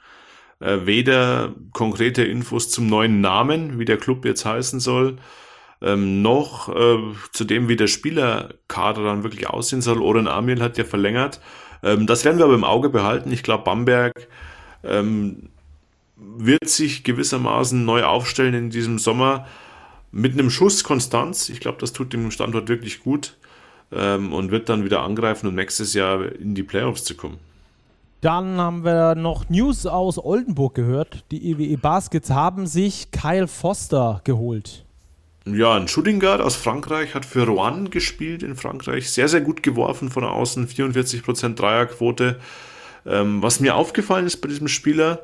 äh, weder konkrete Infos zum neuen Namen, wie der Club jetzt heißen soll, ähm, noch äh, zu dem, wie der Spielerkader dann wirklich aussehen soll. Oren Amil hat ja verlängert. Ähm, das werden wir aber im Auge behalten. Ich glaube, Bamberg ähm, wird sich gewissermaßen neu aufstellen in diesem Sommer mit einem Schuss Konstanz. Ich glaube, das tut dem Standort wirklich gut ähm, und wird dann wieder angreifen, um nächstes Jahr in die Playoffs zu kommen. Dann haben wir noch News aus Oldenburg gehört. Die EWE Baskets haben sich Kyle Foster geholt. Ja, ein Shooting Guard aus Frankreich hat für Rouen gespielt in Frankreich. Sehr, sehr gut geworfen von außen, 44% Dreierquote. Ähm, was mir aufgefallen ist bei diesem Spieler,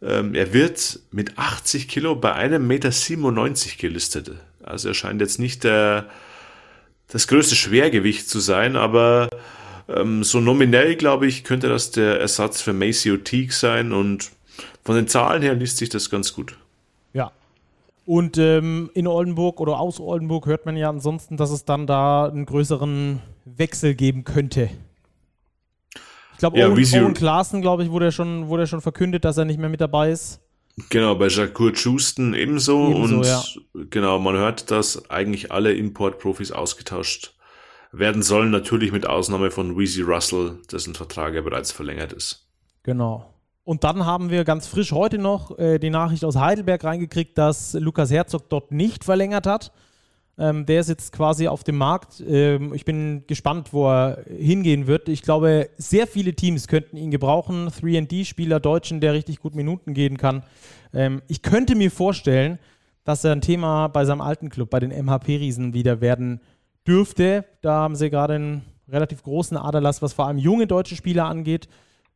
ähm, er wird mit 80 Kilo bei einem Meter 97 gelistet. Also er scheint jetzt nicht der, das größte Schwergewicht zu sein, aber ähm, so nominell, glaube ich, könnte das der Ersatz für Maceo Teague sein und von den Zahlen her liest sich das ganz gut. Ja. Und ähm, in Oldenburg oder aus Oldenburg hört man ja ansonsten, dass es dann da einen größeren Wechsel geben könnte. Ich glaube, ja, Owen, Owen Klaassen, glaube ich, wurde schon, wurde schon verkündet, dass er nicht mehr mit dabei ist. Genau, bei Jacques Schusten ebenso. ebenso und ja. genau, man hört, dass eigentlich alle Importprofis ausgetauscht werden sollen. Natürlich mit Ausnahme von Weezy Russell, dessen Vertrag ja bereits verlängert ist. Genau. Und dann haben wir ganz frisch heute noch äh, die Nachricht aus Heidelberg reingekriegt, dass Lukas Herzog dort nicht verlängert hat. Ähm, der ist jetzt quasi auf dem Markt. Ähm, ich bin gespannt, wo er hingehen wird. Ich glaube, sehr viele Teams könnten ihn gebrauchen. 3D-Spieler, Deutschen, der richtig gut Minuten gehen kann. Ähm, ich könnte mir vorstellen, dass er ein Thema bei seinem alten Club, bei den MHP-Riesen wieder werden dürfte. Da haben sie gerade einen relativ großen Aderlass, was vor allem junge deutsche Spieler angeht.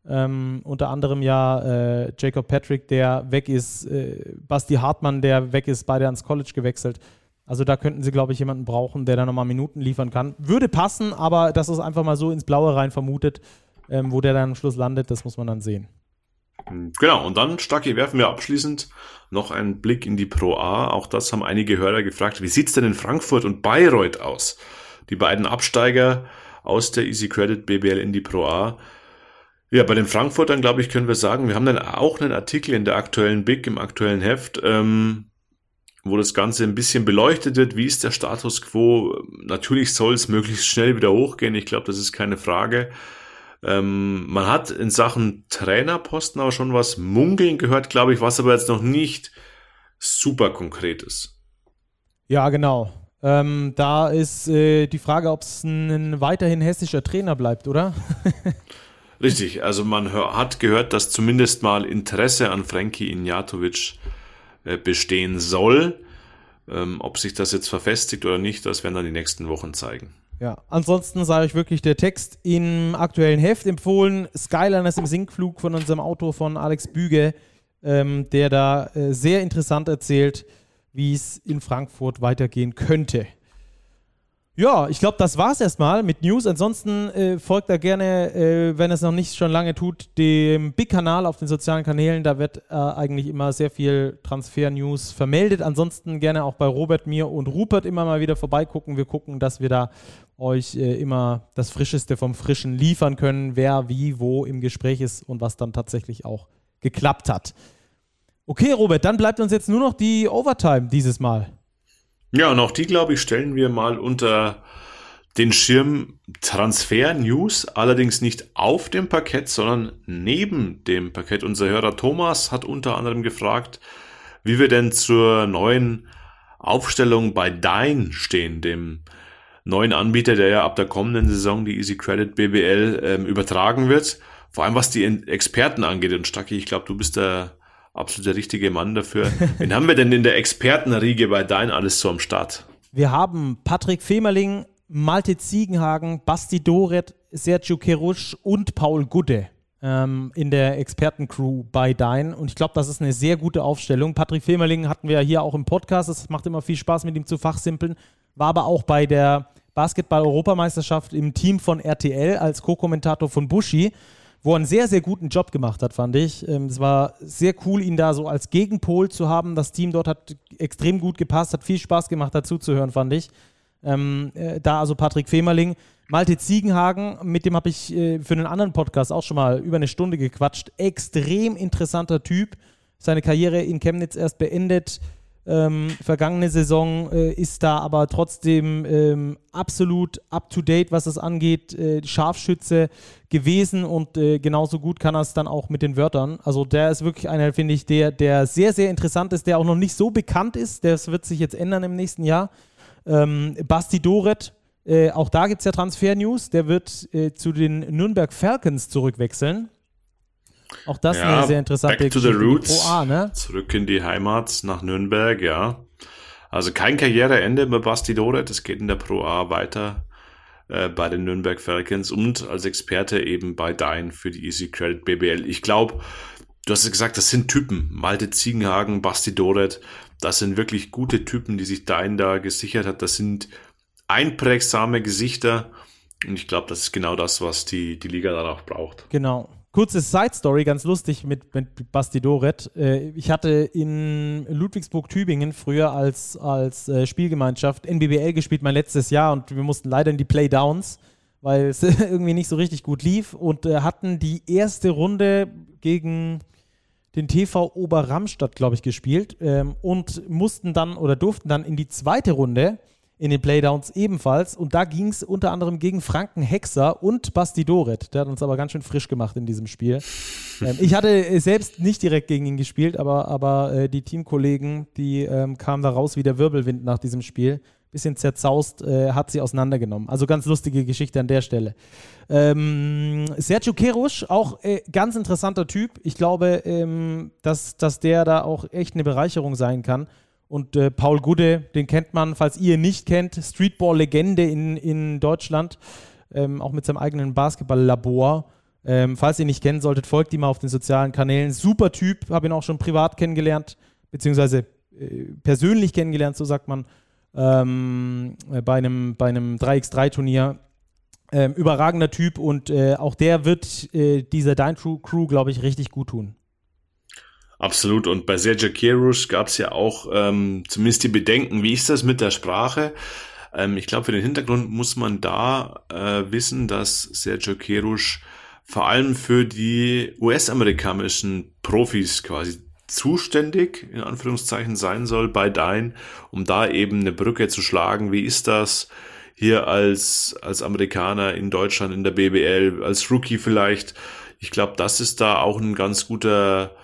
Ähm, unter anderem ja äh, Jacob Patrick, der weg ist, äh, Basti Hartmann, der weg ist, beide ans College gewechselt. Also da könnten sie, glaube ich, jemanden brauchen, der da nochmal Minuten liefern kann. Würde passen, aber das ist einfach mal so ins Blaue rein vermutet. Ähm, wo der dann am Schluss landet, das muss man dann sehen. Genau, und dann, Stacki, werfen wir abschließend noch einen Blick in die Pro A. Auch das haben einige Hörer gefragt. Wie sieht's denn in Frankfurt und Bayreuth aus? Die beiden Absteiger aus der Easy Credit BBL in die Pro A. Ja, bei den Frankfurtern, glaube ich, können wir sagen, wir haben dann auch einen Artikel in der aktuellen Big, im aktuellen Heft, ähm, wo das Ganze ein bisschen beleuchtet wird. Wie ist der Status quo? Natürlich soll es möglichst schnell wieder hochgehen. Ich glaube, das ist keine Frage. Ähm, man hat in Sachen Trainerposten aber schon was munkeln gehört, glaube ich, was aber jetzt noch nicht super konkret ist. Ja, genau. Ähm, da ist äh, die Frage, ob es ein weiterhin hessischer Trainer bleibt, oder? Richtig, also man hat gehört, dass zumindest mal Interesse an Frankie Injatovic äh, bestehen soll. Ähm, ob sich das jetzt verfestigt oder nicht, das werden dann die nächsten Wochen zeigen. Ja, ansonsten sei euch wirklich der Text im aktuellen Heft empfohlen. Skyliners im Sinkflug von unserem Autor von Alex Büge, ähm, der da äh, sehr interessant erzählt, wie es in Frankfurt weitergehen könnte. Ja, ich glaube, das war's erstmal mit News. Ansonsten äh, folgt da gerne, äh, wenn es noch nicht schon lange tut, dem Big-Kanal auf den sozialen Kanälen. Da wird äh, eigentlich immer sehr viel Transfer-News vermeldet. Ansonsten gerne auch bei Robert, mir und Rupert immer mal wieder vorbeigucken. Wir gucken, dass wir da euch äh, immer das Frischeste vom Frischen liefern können, wer wie wo im Gespräch ist und was dann tatsächlich auch geklappt hat. Okay, Robert, dann bleibt uns jetzt nur noch die Overtime dieses Mal. Ja, und auch die, glaube ich, stellen wir mal unter den Schirm Transfer News, allerdings nicht auf dem Parkett, sondern neben dem Parkett. Unser Hörer Thomas hat unter anderem gefragt, wie wir denn zur neuen Aufstellung bei Dine stehen, dem neuen Anbieter, der ja ab der kommenden Saison die Easy Credit BBL ähm, übertragen wird. Vor allem was die Experten angeht. Und Stacki, ich glaube, du bist der absolut der richtige Mann dafür. Wen haben wir denn in der Expertenriege bei Dein alles so am Start? Wir haben Patrick Femerling, Malte Ziegenhagen, Basti Doret, Sergio Kerusch und Paul Gudde ähm, in der Expertencrew bei Dein. Und ich glaube, das ist eine sehr gute Aufstellung. Patrick Femerling hatten wir ja hier auch im Podcast. Es macht immer viel Spaß, mit ihm zu fachsimpeln. War aber auch bei der Basketball-Europameisterschaft im Team von RTL als Co-Kommentator von Buschi wo er einen sehr, sehr guten Job gemacht hat, fand ich. Ähm, es war sehr cool, ihn da so als Gegenpol zu haben. Das Team dort hat extrem gut gepasst, hat viel Spaß gemacht, dazu zu hören, fand ich. Ähm, äh, da also Patrick Femerling. Malte Ziegenhagen, mit dem habe ich äh, für einen anderen Podcast auch schon mal über eine Stunde gequatscht. Extrem interessanter Typ. Seine Karriere in Chemnitz erst beendet ähm, vergangene Saison äh, ist da aber trotzdem ähm, absolut up-to-date, was das angeht, äh, Scharfschütze gewesen und äh, genauso gut kann er es dann auch mit den Wörtern. Also der ist wirklich einer, finde ich, der, der sehr, sehr interessant ist, der auch noch nicht so bekannt ist. Das wird sich jetzt ändern im nächsten Jahr. Ähm, Basti Doret, äh, auch da gibt es ja Transfer-News, der wird äh, zu den Nürnberg Falcons zurückwechseln. Auch das ja, eine sehr interessante back to the roots. A, ne? Zurück in die Heimat nach Nürnberg, ja. Also kein Karriereende bei Basti Doret, es geht in der Pro A weiter äh, bei den Nürnberg Falcons und als Experte eben bei Dein für die Easy Credit BBL. Ich glaube, du hast es gesagt, das sind Typen. Malte Ziegenhagen, Basti Doret, das sind wirklich gute Typen, die sich Dein da gesichert hat. Das sind einprägsame Gesichter und ich glaube, das ist genau das, was die, die Liga dann auch braucht. Genau. Kurze Side-Story, ganz lustig mit, mit Basti Doret. Äh, ich hatte in Ludwigsburg-Tübingen früher als, als äh, Spielgemeinschaft NBBL gespielt, mein letztes Jahr, und wir mussten leider in die Playdowns, weil es irgendwie nicht so richtig gut lief und äh, hatten die erste Runde gegen den TV Oberramstadt, glaube ich, gespielt ähm, und mussten dann oder durften dann in die zweite Runde in den Playdowns ebenfalls. Und da ging es unter anderem gegen Franken Hexer und Basti Doret. Der hat uns aber ganz schön frisch gemacht in diesem Spiel. ähm, ich hatte selbst nicht direkt gegen ihn gespielt, aber, aber äh, die Teamkollegen, die ähm, kamen da raus wie der Wirbelwind nach diesem Spiel. Bisschen zerzaust, äh, hat sie auseinandergenommen. Also ganz lustige Geschichte an der Stelle. Ähm, Sergio Kerusch, auch äh, ganz interessanter Typ. Ich glaube, ähm, dass, dass der da auch echt eine Bereicherung sein kann. Und äh, Paul Gude, den kennt man, falls ihr ihn nicht kennt, Streetball-Legende in, in Deutschland, ähm, auch mit seinem eigenen Basketball-Labor. Ähm, falls ihr ihn nicht kennen solltet, folgt ihm auf den sozialen Kanälen. Super Typ, habe ihn auch schon privat kennengelernt, beziehungsweise äh, persönlich kennengelernt, so sagt man, ähm, äh, bei einem, bei einem 3x3-Turnier. Ähm, überragender Typ und äh, auch der wird äh, dieser Dine Crew, glaube ich, richtig gut tun. Absolut. Und bei Sergio Kerush gab es ja auch ähm, zumindest die Bedenken, wie ist das mit der Sprache? Ähm, ich glaube, für den Hintergrund muss man da äh, wissen, dass Sergio Kerush vor allem für die US-amerikanischen Profis quasi zuständig, in Anführungszeichen, sein soll bei Dein, um da eben eine Brücke zu schlagen. Wie ist das hier als, als Amerikaner in Deutschland in der BBL, als Rookie vielleicht? Ich glaube, das ist da auch ein ganz guter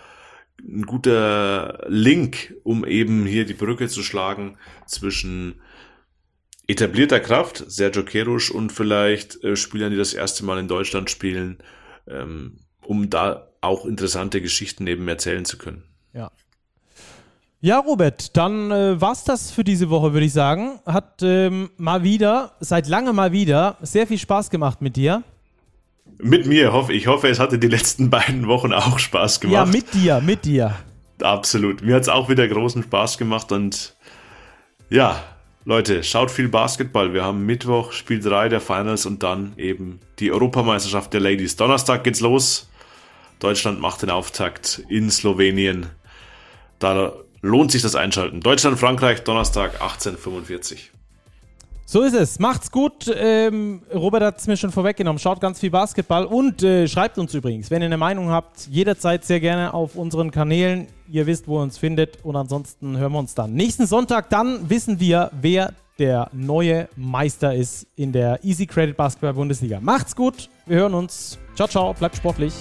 ein guter Link, um eben hier die Brücke zu schlagen zwischen etablierter Kraft, Sergio Kerusch und vielleicht äh, Spielern, die das erste Mal in Deutschland spielen, ähm, um da auch interessante Geschichten eben erzählen zu können. Ja. Ja, Robert, dann äh, war's das für diese Woche, würde ich sagen. Hat ähm, mal wieder, seit langem mal wieder, sehr viel Spaß gemacht mit dir. Mit mir, hoffe ich. hoffe, es hatte die letzten beiden Wochen auch Spaß gemacht. Ja, mit dir, mit dir. Absolut. Mir hat es auch wieder großen Spaß gemacht und ja, Leute, schaut viel Basketball. Wir haben Mittwoch Spiel 3 der Finals und dann eben die Europameisterschaft der Ladies. Donnerstag geht's los. Deutschland macht den Auftakt in Slowenien. Da lohnt sich das Einschalten. Deutschland, Frankreich, Donnerstag 1845. So ist es. Macht's gut. Ähm, Robert hat es mir schon vorweggenommen. Schaut ganz viel Basketball und äh, schreibt uns übrigens, wenn ihr eine Meinung habt, jederzeit sehr gerne auf unseren Kanälen. Ihr wisst, wo ihr uns findet. Und ansonsten hören wir uns dann nächsten Sonntag. Dann wissen wir, wer der neue Meister ist in der Easy Credit Basketball Bundesliga. Macht's gut. Wir hören uns. Ciao, ciao. Bleibt sportlich.